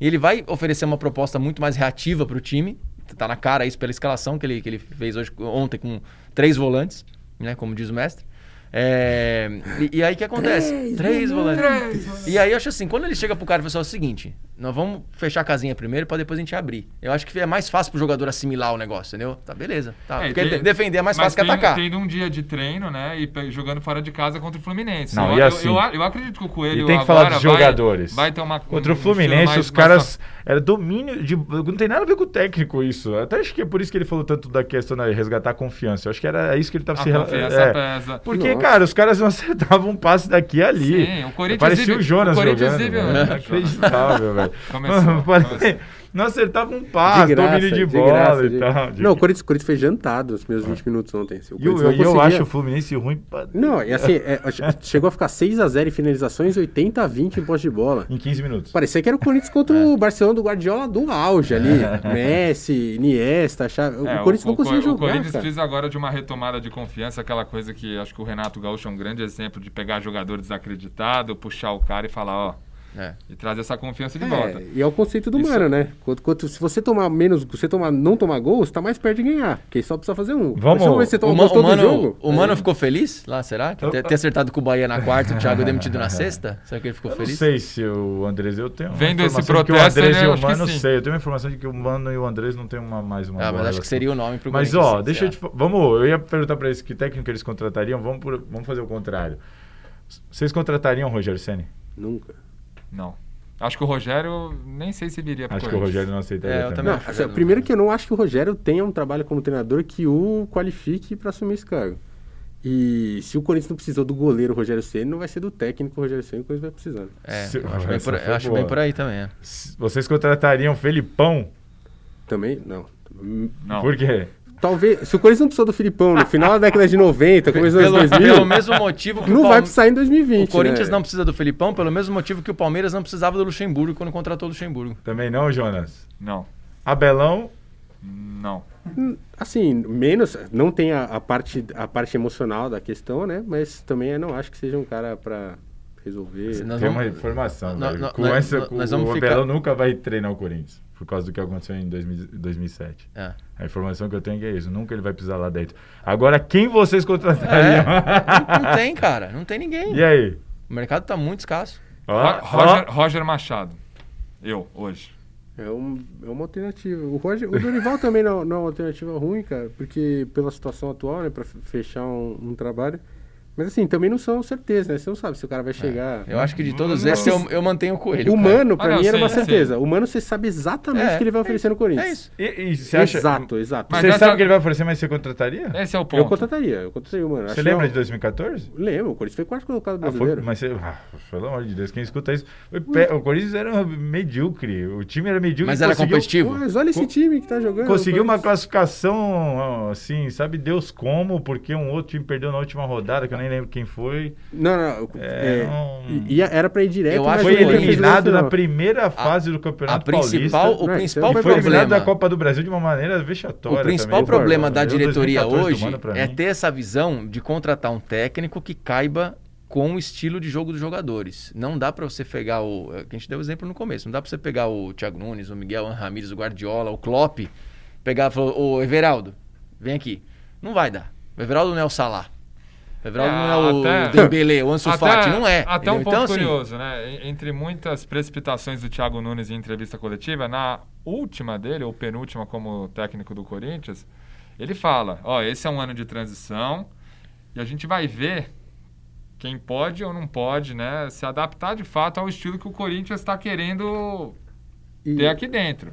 E ele vai oferecer uma proposta muito mais reativa para o time. Tá na cara isso pela escalação que ele, que ele fez hoje, ontem com três volantes, né, como diz o mestre. É, e, e aí o que acontece? Três, volantes. E aí eu acho assim, quando ele chega pro cara e fala assim, "Ó, é o seguinte, nós vamos fechar a casinha primeiro para depois a gente abrir. Eu acho que é mais fácil pro jogador assimilar o negócio, entendeu? Tá, beleza. Tá. É, Porque tem- de- defender é mais fácil que tem- atacar. Tendo um dia de treino, né? E jogando fora de casa contra o Fluminense. Não, eu, e eu- assim- eu, eu acredito que o Coelho E tem que falar dos vai- jogadores. Vai, ter uma. Contra um o Fluminense, estilo mais- os mais caras. Era domínio de. Não tem nada a ver com o técnico isso. Até acho que é por isso que ele falou tanto da questão de resgatar a confiança. Eu acho que era isso que ele tava A se rela- confiança é. pesa. Porque, Nossa. Cara, os caras não [laughs] acertavam um passe daqui e ali. Sim, o Corinthians Parecia o Jonas o Corinthians jogando. velho. Inacreditável, velho. Começou, Mano, começou. Não acertava um passe, de graça, domínio de, de bola graça, e de- tal. Não, o Corinthians, o Corinthians fez jantado nos primeiros 20 minutos ontem. O E eu, Corinthians eu, não acho o Fluminense ruim pra... Não, e assim, é, [laughs] chegou a ficar 6x0 em finalizações, 80 a 20 em posse de bola. em 15 minutos. Parecia que era o Corinthians contra É. o Barcelona do Guardiola do auge ali. [laughs] Messi, Iniesta, Xavi. É, o Corinthians não o, Cor- conseguia o jogar, Corinthians cara. precisa agora de uma retomada de confiança, aquela coisa que acho que o Renato Gaúcho é um grande exemplo de pegar jogador desacreditado, puxar o cara e falar, ó, É. e trazer essa confiança de volta. É, e é o conceito do Isso- Mano, né? Quanto, quanto- se você tomar menos, você tomar, não tomar gol, você tá mais perto de ganhar. Porque só precisa fazer um. Vamos- Mas se você O, toma Ma- gol o Mano, jogo. o Mano ficou feliz lá, será? Que ter, ter acertado com o Bahia na quarta e o Thiago [laughs] demitido na sexta? Será que ele ficou Eu não feliz? sei se o Andrés, eu tenho uma Vendo esse que o protesto, Andrés ele- e o Mano, sim. sei, eu tenho uma informação de que o Mano e o Andrés não tem uma, mais uma Ah, mas acho que seria o nome pro Mas ó, deixa eu te vamos, eu ia perguntar pra eles que técnico eles contratariam, vamos, por- vamos fazer o contrário. Vocês contratariam o Rogério Ceni? Nunca. Não. Acho que o Rogério nem sei se viria pro Acho que o. Rogério não aceitaria É, eu também. Não, assim, primeiro que eu não acho que o Rogério tenha um trabalho como treinador que o qualifique pra assumir esse cargo. E se o Corinthians não precisou do goleiro Rogério Ceni, não vai ser do técnico Rogério Ceni que o Corinthians vai precisando. É, Se- eu acho, bem por, eu acho boa. bem por aí também. é. Vocês contratariam o Felipão? Também, não. Não. Por quê? Talvez, se o Corinthians não precisou do Filipão no final da década de 90, [laughs] começo dos Pelo, anos 2000, pelo mesmo motivo que não o, vai precisar em 2020. o Corinthians né? não precisa do Felipão, pelo mesmo motivo que o Palmeiras não precisava do Luxemburgo quando contratou o Luxemburgo. Também não, Jonas? Não. Abelão? Não. Assim, menos, não tem a, a parte, a parte emocional da questão, né? Mas também eu não acho que seja um cara pra resolver. Tem vamos- uma informação, Nós- velho. nós- Com nós- essa, nós- com- nós o vamos ficar- Abelão nunca vai treinar o Corinthians, por causa do que aconteceu em 2000 2007. É. A informação que eu tenho é que é isso. Nunca ele vai pisar lá dentro. Agora, quem vocês contratariam? Não, não tem, cara. Não tem ninguém. e aí? O mercado tá muito escasso. Ó. Roger, Roger Machado. Eu, hoje. É, um, é uma alternativa. O, Roger, o Dorival também não, não é uma alternativa ruim, cara, porque pela situação atual, né, pra f- fechar um, um trabalho. Mas assim, também não são certezas, né? Você não sabe se o cara vai chegar. Eu acho que de todos esses eu, eu mantenho o Coelho. O cara. Mano, pra Ah, mim, era uma certeza. O Mano, você sabe exatamente É, o que ele vai é oferecer no isso, Corinthians. É isso. E, e você acha... Exato, exato. Mas Você sabe o que ele vai oferecer, mas você contrataria? Esse é o Eu ponto. contrataria, eu contrataria o Mano. Você Acho lembra que de 2014? não- Lembro, o Corinthians foi quarto colocado Ah, foi, brasileiro. mas você, ah, pelo amor de Deus, quem escuta isso. O, Corinthians era medíocre. O time era medíocre. Mas era conseguiu- competitivo. Mas olha esse time que tá jogando. Conseguiu uma classificação, assim, sabe Deus como, porque um outro time perdeu na última rodada, que eu nem lembro quem foi. Não, não. É, é, não- ia- era pra ir direto, Eu acho Foi o eliminado na primeira fase do A Campeonato principal, Paulista. o Não, principal então E foi eliminado problema. da Copa do Brasil de uma maneira vexatória. O principal também. problema da diretoria 2014 do hoje é ter essa visão de contratar um técnico que caiba com o estilo de jogo dos jogadores. Não dá pra você pegar o. é, a gente deu exemplo no começo. Não dá pra você pegar o Thiago Nunes, o Miguel Ramírez, o Guardiola, o Klopp, pegar e falar: Ô Everaldo, vem aqui. Não vai dar. O Everaldo não é o Salah. Everaldo É, não é o até- Dembele, o Ansu Fati. Não é. Até um entendeu? ponto então, assim, curioso, né? En- Entre muitas precipitações do Thiago Nunes em entrevista coletiva, na última dele, ou penúltima como técnico do Corinthians, ele fala: Ó, esse é um ano de transição e a gente vai ver quem pode ou não pode, né? Se adaptar de fato ao estilo que o Corinthians está querendo E- ter aqui dentro.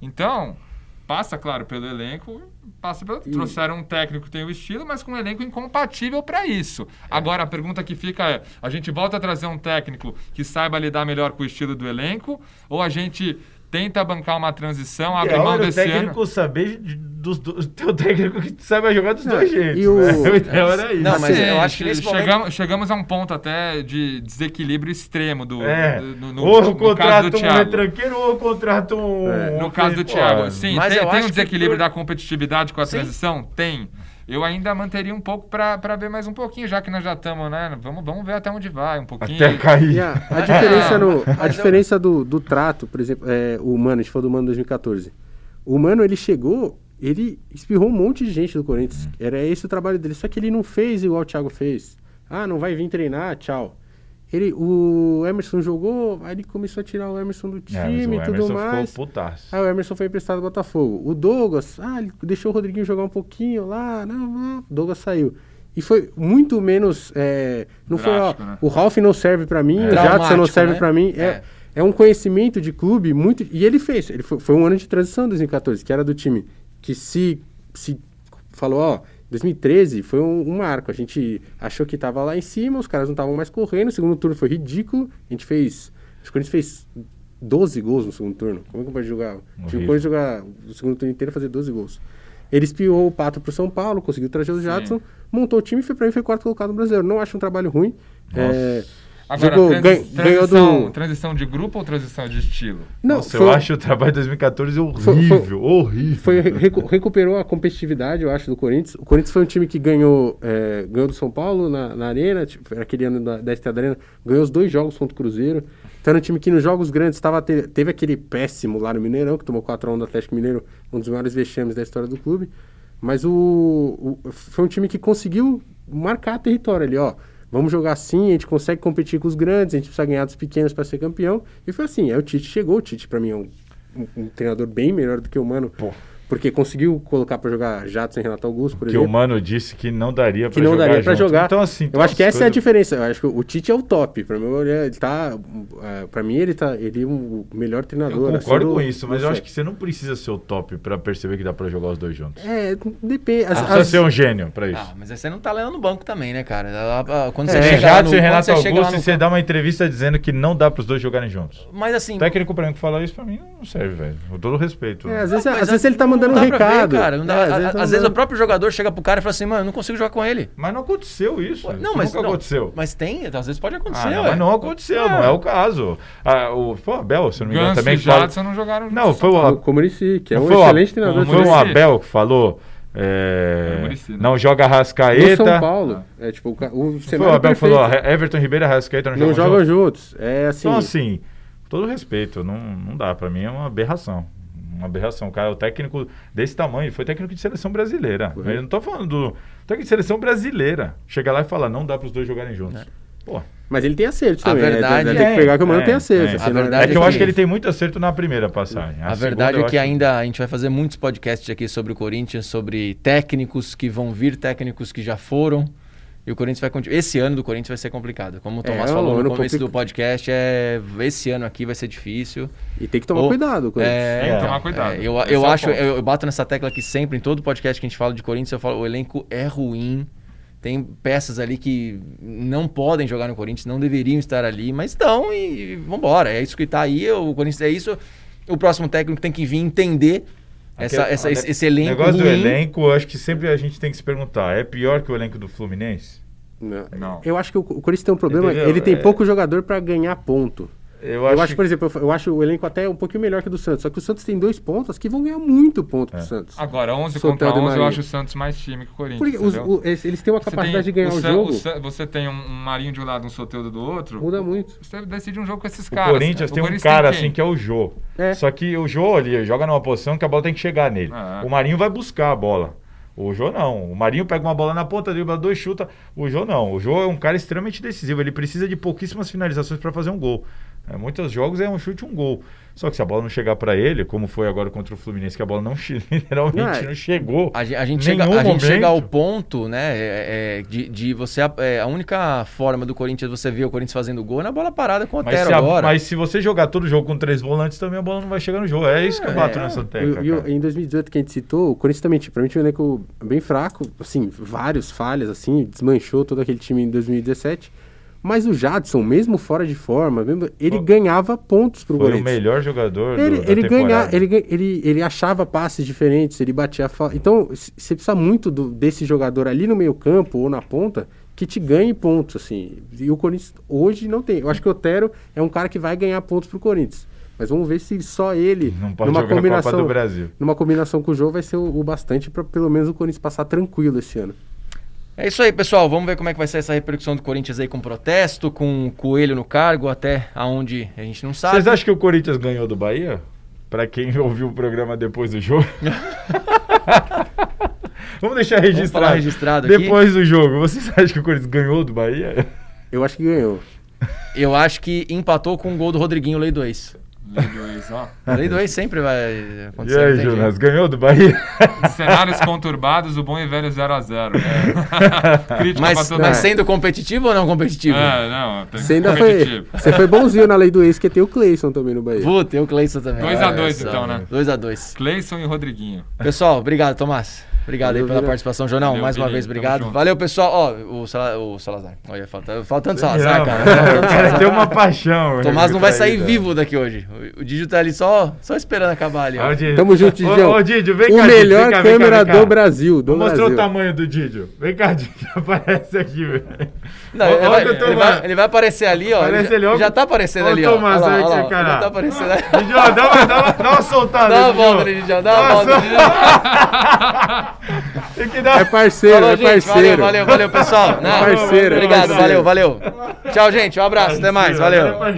Então, passa, claro, pelo elenco, passa pelo. E- Trouxeram um técnico que tem o estilo, mas com um elenco incompatível para isso. Agora, a pergunta que fica é: a gente volta a trazer um técnico que saiba lidar melhor com o estilo do elenco, ou a gente tenta bancar uma transição, É abre mão hora o desse ano. técnico saber dos, dos, [laughs] teu técnico que sabe jogar dos Não, dois e jeitos. o- né? [laughs] O ideal era isso. Não, mas Sim, eu acho que nesse chegamos, momento- chegamos a um ponto até de desequilíbrio extremo do, É. do- no, no- ou no contrato do um retranqueiro ou eu contrato um. É. No caso do Thiago, sim, mas tem, tem um que desequilíbrio por- da competitividade com a Sim. transição? Tem. Eu ainda manteria um pouco para ver mais um pouquinho, já que nós já estamos, né? Vamos, vamos ver até onde vai, um pouquinho. Até cair. A, a diferença, no, [laughs] a diferença do, do trato, por exemplo, é, o Mano, a gente falou do Mano 2014. O Mano, ele chegou, ele espirrou um monte de gente do Corinthians. Era esse o trabalho dele, só que ele não fez igual o Thiago fez. Ah, não vai vir treinar, tchau. Ele, o Emerson jogou, aí ele começou a tirar o Emerson do É, time e o tudo Emerson mais. ficou putaço. Aí o Emerson foi emprestado ao Botafogo. O Douglas, ah, ele deixou o Rodriguinho jogar um pouquinho lá, não, não, o Douglas saiu. E foi muito menos. é, não foi, ó, Drástico, né? o Ralf não serve pra mim, É. o Jadson não serve né? pra mim. É, É. é. um conhecimento de clube muito. E ele fez. Ele foi, foi um ano de transição em 2014, que era do time que se, se falou, ó. 2013 foi um, um marco. A gente achou que tava lá em cima, os caras não estavam mais correndo. O segundo turno foi ridículo. A gente fez. Acho que a gente fez 12 gols no segundo turno. Como é que pode jogar? Tinha Horrível. coisa de jogar o segundo turno inteiro e fazer 12 gols. Ele espiou o Pato pro São Paulo, conseguiu trazer o Jadson, montou o time e foi pra mim foi quarto colocado no brasileiro. Não acho um trabalho ruim. É, Agora, transi- transição, do. transição de grupo ou transição de estilo? Não, Nossa, foi- eu acho o trabalho de 2014 horrível. Foi- foi- horrível. Foi, recu- recuperou a competitividade, eu acho, do Corinthians. O Corinthians foi um time que ganhou, é, ganhou do São Paulo na, na Arena, tipo, aquele ano da, da Estrada Arena, ganhou os dois jogos contra o Cruzeiro. Então era um time que nos jogos grandes tava, te- teve aquele péssimo lá no Mineirão, que tomou 4x1 do Atlético Mineiro, um dos maiores vexames da história do clube. Mas o, o- foi um time que conseguiu marcar território ali, ó. Vamos jogar assim, a gente consegue competir com os grandes, a gente precisa ganhar dos pequenos para ser campeão. E foi assim, aí o Tite chegou, o Tite para mim é um, um- um treinador bem melhor do que o Mano, Pô. Porque conseguiu colocar para jogar Jadson e Renato Augusto, por Que o exemplo. Mano disse que não daria pra que não jogar daria para jogar. Então, assim, eu acho que essa é a as coisas- diferença. Eu acho que o Tite é o top. Para mim, ele tá, para mim ele tá, ele é o melhor treinador. Eu assim, concordo do- com isso, mas do eu acho que você não precisa ser o top pra perceber que dá pra jogar os dois juntos. é, depende. As, Não precisa as- ser um gênio pra isso. Ah, mas aí você não tá lendo no banco também, né, cara? Ah, ah, Quando você É, chega Jadson no, e Renato você Augusto, no você campo- dá uma entrevista dizendo que não dá pros dois jogarem juntos. Mas assim, O técnico pra mim que fala isso, pra mim, não serve, velho. Com todo respeito. É, às vezes, Mas às vezes ele tá não mandando um dá pra ver, recado. cara. Não dá- É, a- às tá vezes, o próprio jogador chega pro cara e fala assim, mano, eu não consigo jogar com ele. Mas não aconteceu isso. Ué, Isso Não, mas nunca não, aconteceu. Mas tem, às vezes pode acontecer. Ah, não, mas não aconteceu, não é o caso. Ah, o, foi o Abel, se eu não me engano, Ganso também fala- não jogaram Não, foi o, O Comurici, que é não um foi o- excelente treinador. Não foi o. Abel que falou. É, Muricy, né? não joga No Rascaeta. São Paulo. É tipo, o, o Não foi o Abel falou, ó, Everton Ribeiro e Rascaeta não, Não jogam jogam juntos. juntos. É assim. Então, assim, todo respeito, não, não dá. Pra mim é uma aberração. Uma aberração. O cara, o técnico desse tamanho, ele foi técnico de seleção brasileira. Foi. Eu não tô falando do técnico de seleção brasileira. Chega lá e fala, não dá pros dois jogarem juntos. É. Pô, Mas ele tem acertos A também. né? verdade Tem que é- pegar que o Mano é, tem acertos. é. assim, A não verdade é que eu que- acho que ele tem muito acerto na primeira passagem. A, segunda, verdade é que ainda a gente vai fazer muitos podcasts aqui sobre o Corinthians, sobre técnicos que vão vir, técnicos que já foram. E o Corinthians vai continuar. Esse ano do Corinthians vai ser complicado. Como o É, Tomás é falou no começo do complica- podcast, é esse ano aqui vai ser difícil. E tem que tomar Ou- cuidado com isso. É, Tem que tomar cuidado. é, eu Esse eu é acho, eu, eu bato nessa tecla aqui sempre, em todo podcast que a gente fala de Corinthians, eu falo, o elenco é ruim. Tem peças ali que não podem jogar no Corinthians, não deveriam estar ali, mas estão e vambora. É isso que tá aí, o Corinthians é isso. O próximo técnico tem que vir entender Aquele- essa- esse, esse O elenco negócio do ruim. elenco, eu acho que sempre a gente tem que se perguntar: é pior que o elenco do Fluminense? Não. Não. Eu acho que o, o Corinthians tem um problema. Entendeu? Ele tem É. pouco jogador pra ganhar ponto. Eu Eu acho, por exemplo, eu, acho o elenco até um pouquinho melhor que o do Santos. Só que o Santos tem dois pontos que vão ganhar muito ponto É. pro Santos. Agora, 11 Soteldo contra e 11, eu acho o Santos mais time que o Corinthians. Porque os- o- eles têm uma Você capacidade tem de ganhar o, San- jogo. San- você tem um, um Marinho de um lado, um Soteldo do outro. Muda muito. Você decide um jogo com esses O caras. Corinthians O tem um Corinthians cara quem? assim que é o Jô. É. Só que o Jô ali joga numa posição que a bola tem que chegar nele. Ah. O Marinho vai buscar a bola. O Jô não. O Marinho pega uma bola na ponta, dribla dois, chuta. O Jô não. O Jô é um cara extremamente decisivo. Ele precisa de pouquíssimas finalizações para fazer um gol. É, muitos jogos é um chute, um gol. Só que se a bola não chegar para ele, como foi agora contra o Fluminense, que a bola não [laughs] literalmente Não, é- não chegou. A, a gente, chega, a gente chega ao ponto, né, é, é, de, de você. é, a única forma do Corinthians você ver o Corinthians fazendo gol é na bola parada com o Otero agora. mas se você jogar todo jogo com três volantes, também a bola não vai chegar no jogo. É isso que eu bato É. nessa E- tecla. e o- cara. em 2018, que a gente citou, o Corinthians também, pra mim, tinha um elenco bem fraco, assim, vários falhas, assim, desmanchou todo aquele time em 2017. Mas o Jadson, mesmo fora de forma, mesmo- ele Foi- ganhava pontos pro Foi o Corinthians. melhor jogador Ele, do, da ele, ganha, temporada. ele, ganha- ele, ele achava passes diferentes, ele batia falta. Então, você precisa muito do- desse jogador ali no meio-campo ou na ponta que te ganhe pontos, assim. E o Corinthians hoje não tem. Eu acho que o Otero é um cara que vai ganhar pontos pro Corinthians. Mas vamos ver se só ele, numa combinação, Copa do Brasil. numa combinação com o jogo, vai ser o, o bastante para pelo menos o Corinthians passar tranquilo esse ano. É isso aí, pessoal. Vamos ver como é que vai ser essa repercussão do Corinthians aí com protesto, com o Coelho no cargo, até aonde a gente não sabe. Vocês acham que o Corinthians ganhou do Bahia? Pra quem [laughs] ouviu o programa depois do jogo. [laughs] Vamos deixar Vamos registrado. falar registrado aqui. Depois do jogo, vocês acham que o Corinthians ganhou do Bahia? Eu acho que ganhou. Eu acho que empatou com o gol do Rodriguinho, lei do ex. Lei do ex, ó. [laughs] Lei do ex sempre vai E acontecer. aí, não tem Jonas, jeito. ganhou do Bahia? [laughs] Cenários conturbados, o bom e velho 0x0. [laughs] Crítica pra Mas, mas sendo competitivo ou não competitivo? É, não, tem Você ainda foi, competitivo. você foi bonzinho na lei do ex, que tem o Cleison também no Bahia. Puta, tem o Cleison também. Dois a Olha dois, só, então, né? 2x2. Cleison e Rodriguinho. Pessoal, obrigado, Tomás. Obrigado aí Valeu, pela Vila. participação, Jornal. Valeu, Mais uma vez, obrigado. Valeu, pessoal. Ó, o, Sala- o Salazar. Olha, falta, faltando Não, Salazar, cara. [laughs] cara, o cara tem uma paixão. Tomás não vai sair retraída. vivo daqui hoje. O, o Digio tá ali só, só esperando acabar ali. ó. Ó, o Didio. Tamo junto, Didião. Ô, ô, Didio, vem o cá, Didio, melhor cá, câmera cá. do Brasil. Do Vou mostrar Brasil. o tamanho do Didio. Vem cá, Didio. [laughs] Aparece aqui, velho. Não, ele, vai, ele vai- ele vai aparecer ali, ó. Aparece ele já, ó. já tá aparecendo Ó ali, ó. Tomás Olha lá, olha lá. Já tá aparecendo ali. Dá uma, dá uma, dá uma [laughs] soltada. Dá uma volta, Digio, dá uma volta. Nossa. Digio. [laughs] Tem que dar É parceiro, Falou, é gente. parceiro. Valeu, valeu, valeu, pessoal. Não, parceiro, é Obrigado, parceiro. valeu, valeu. Tchau, gente. Um abraço. Até mais. Valeu.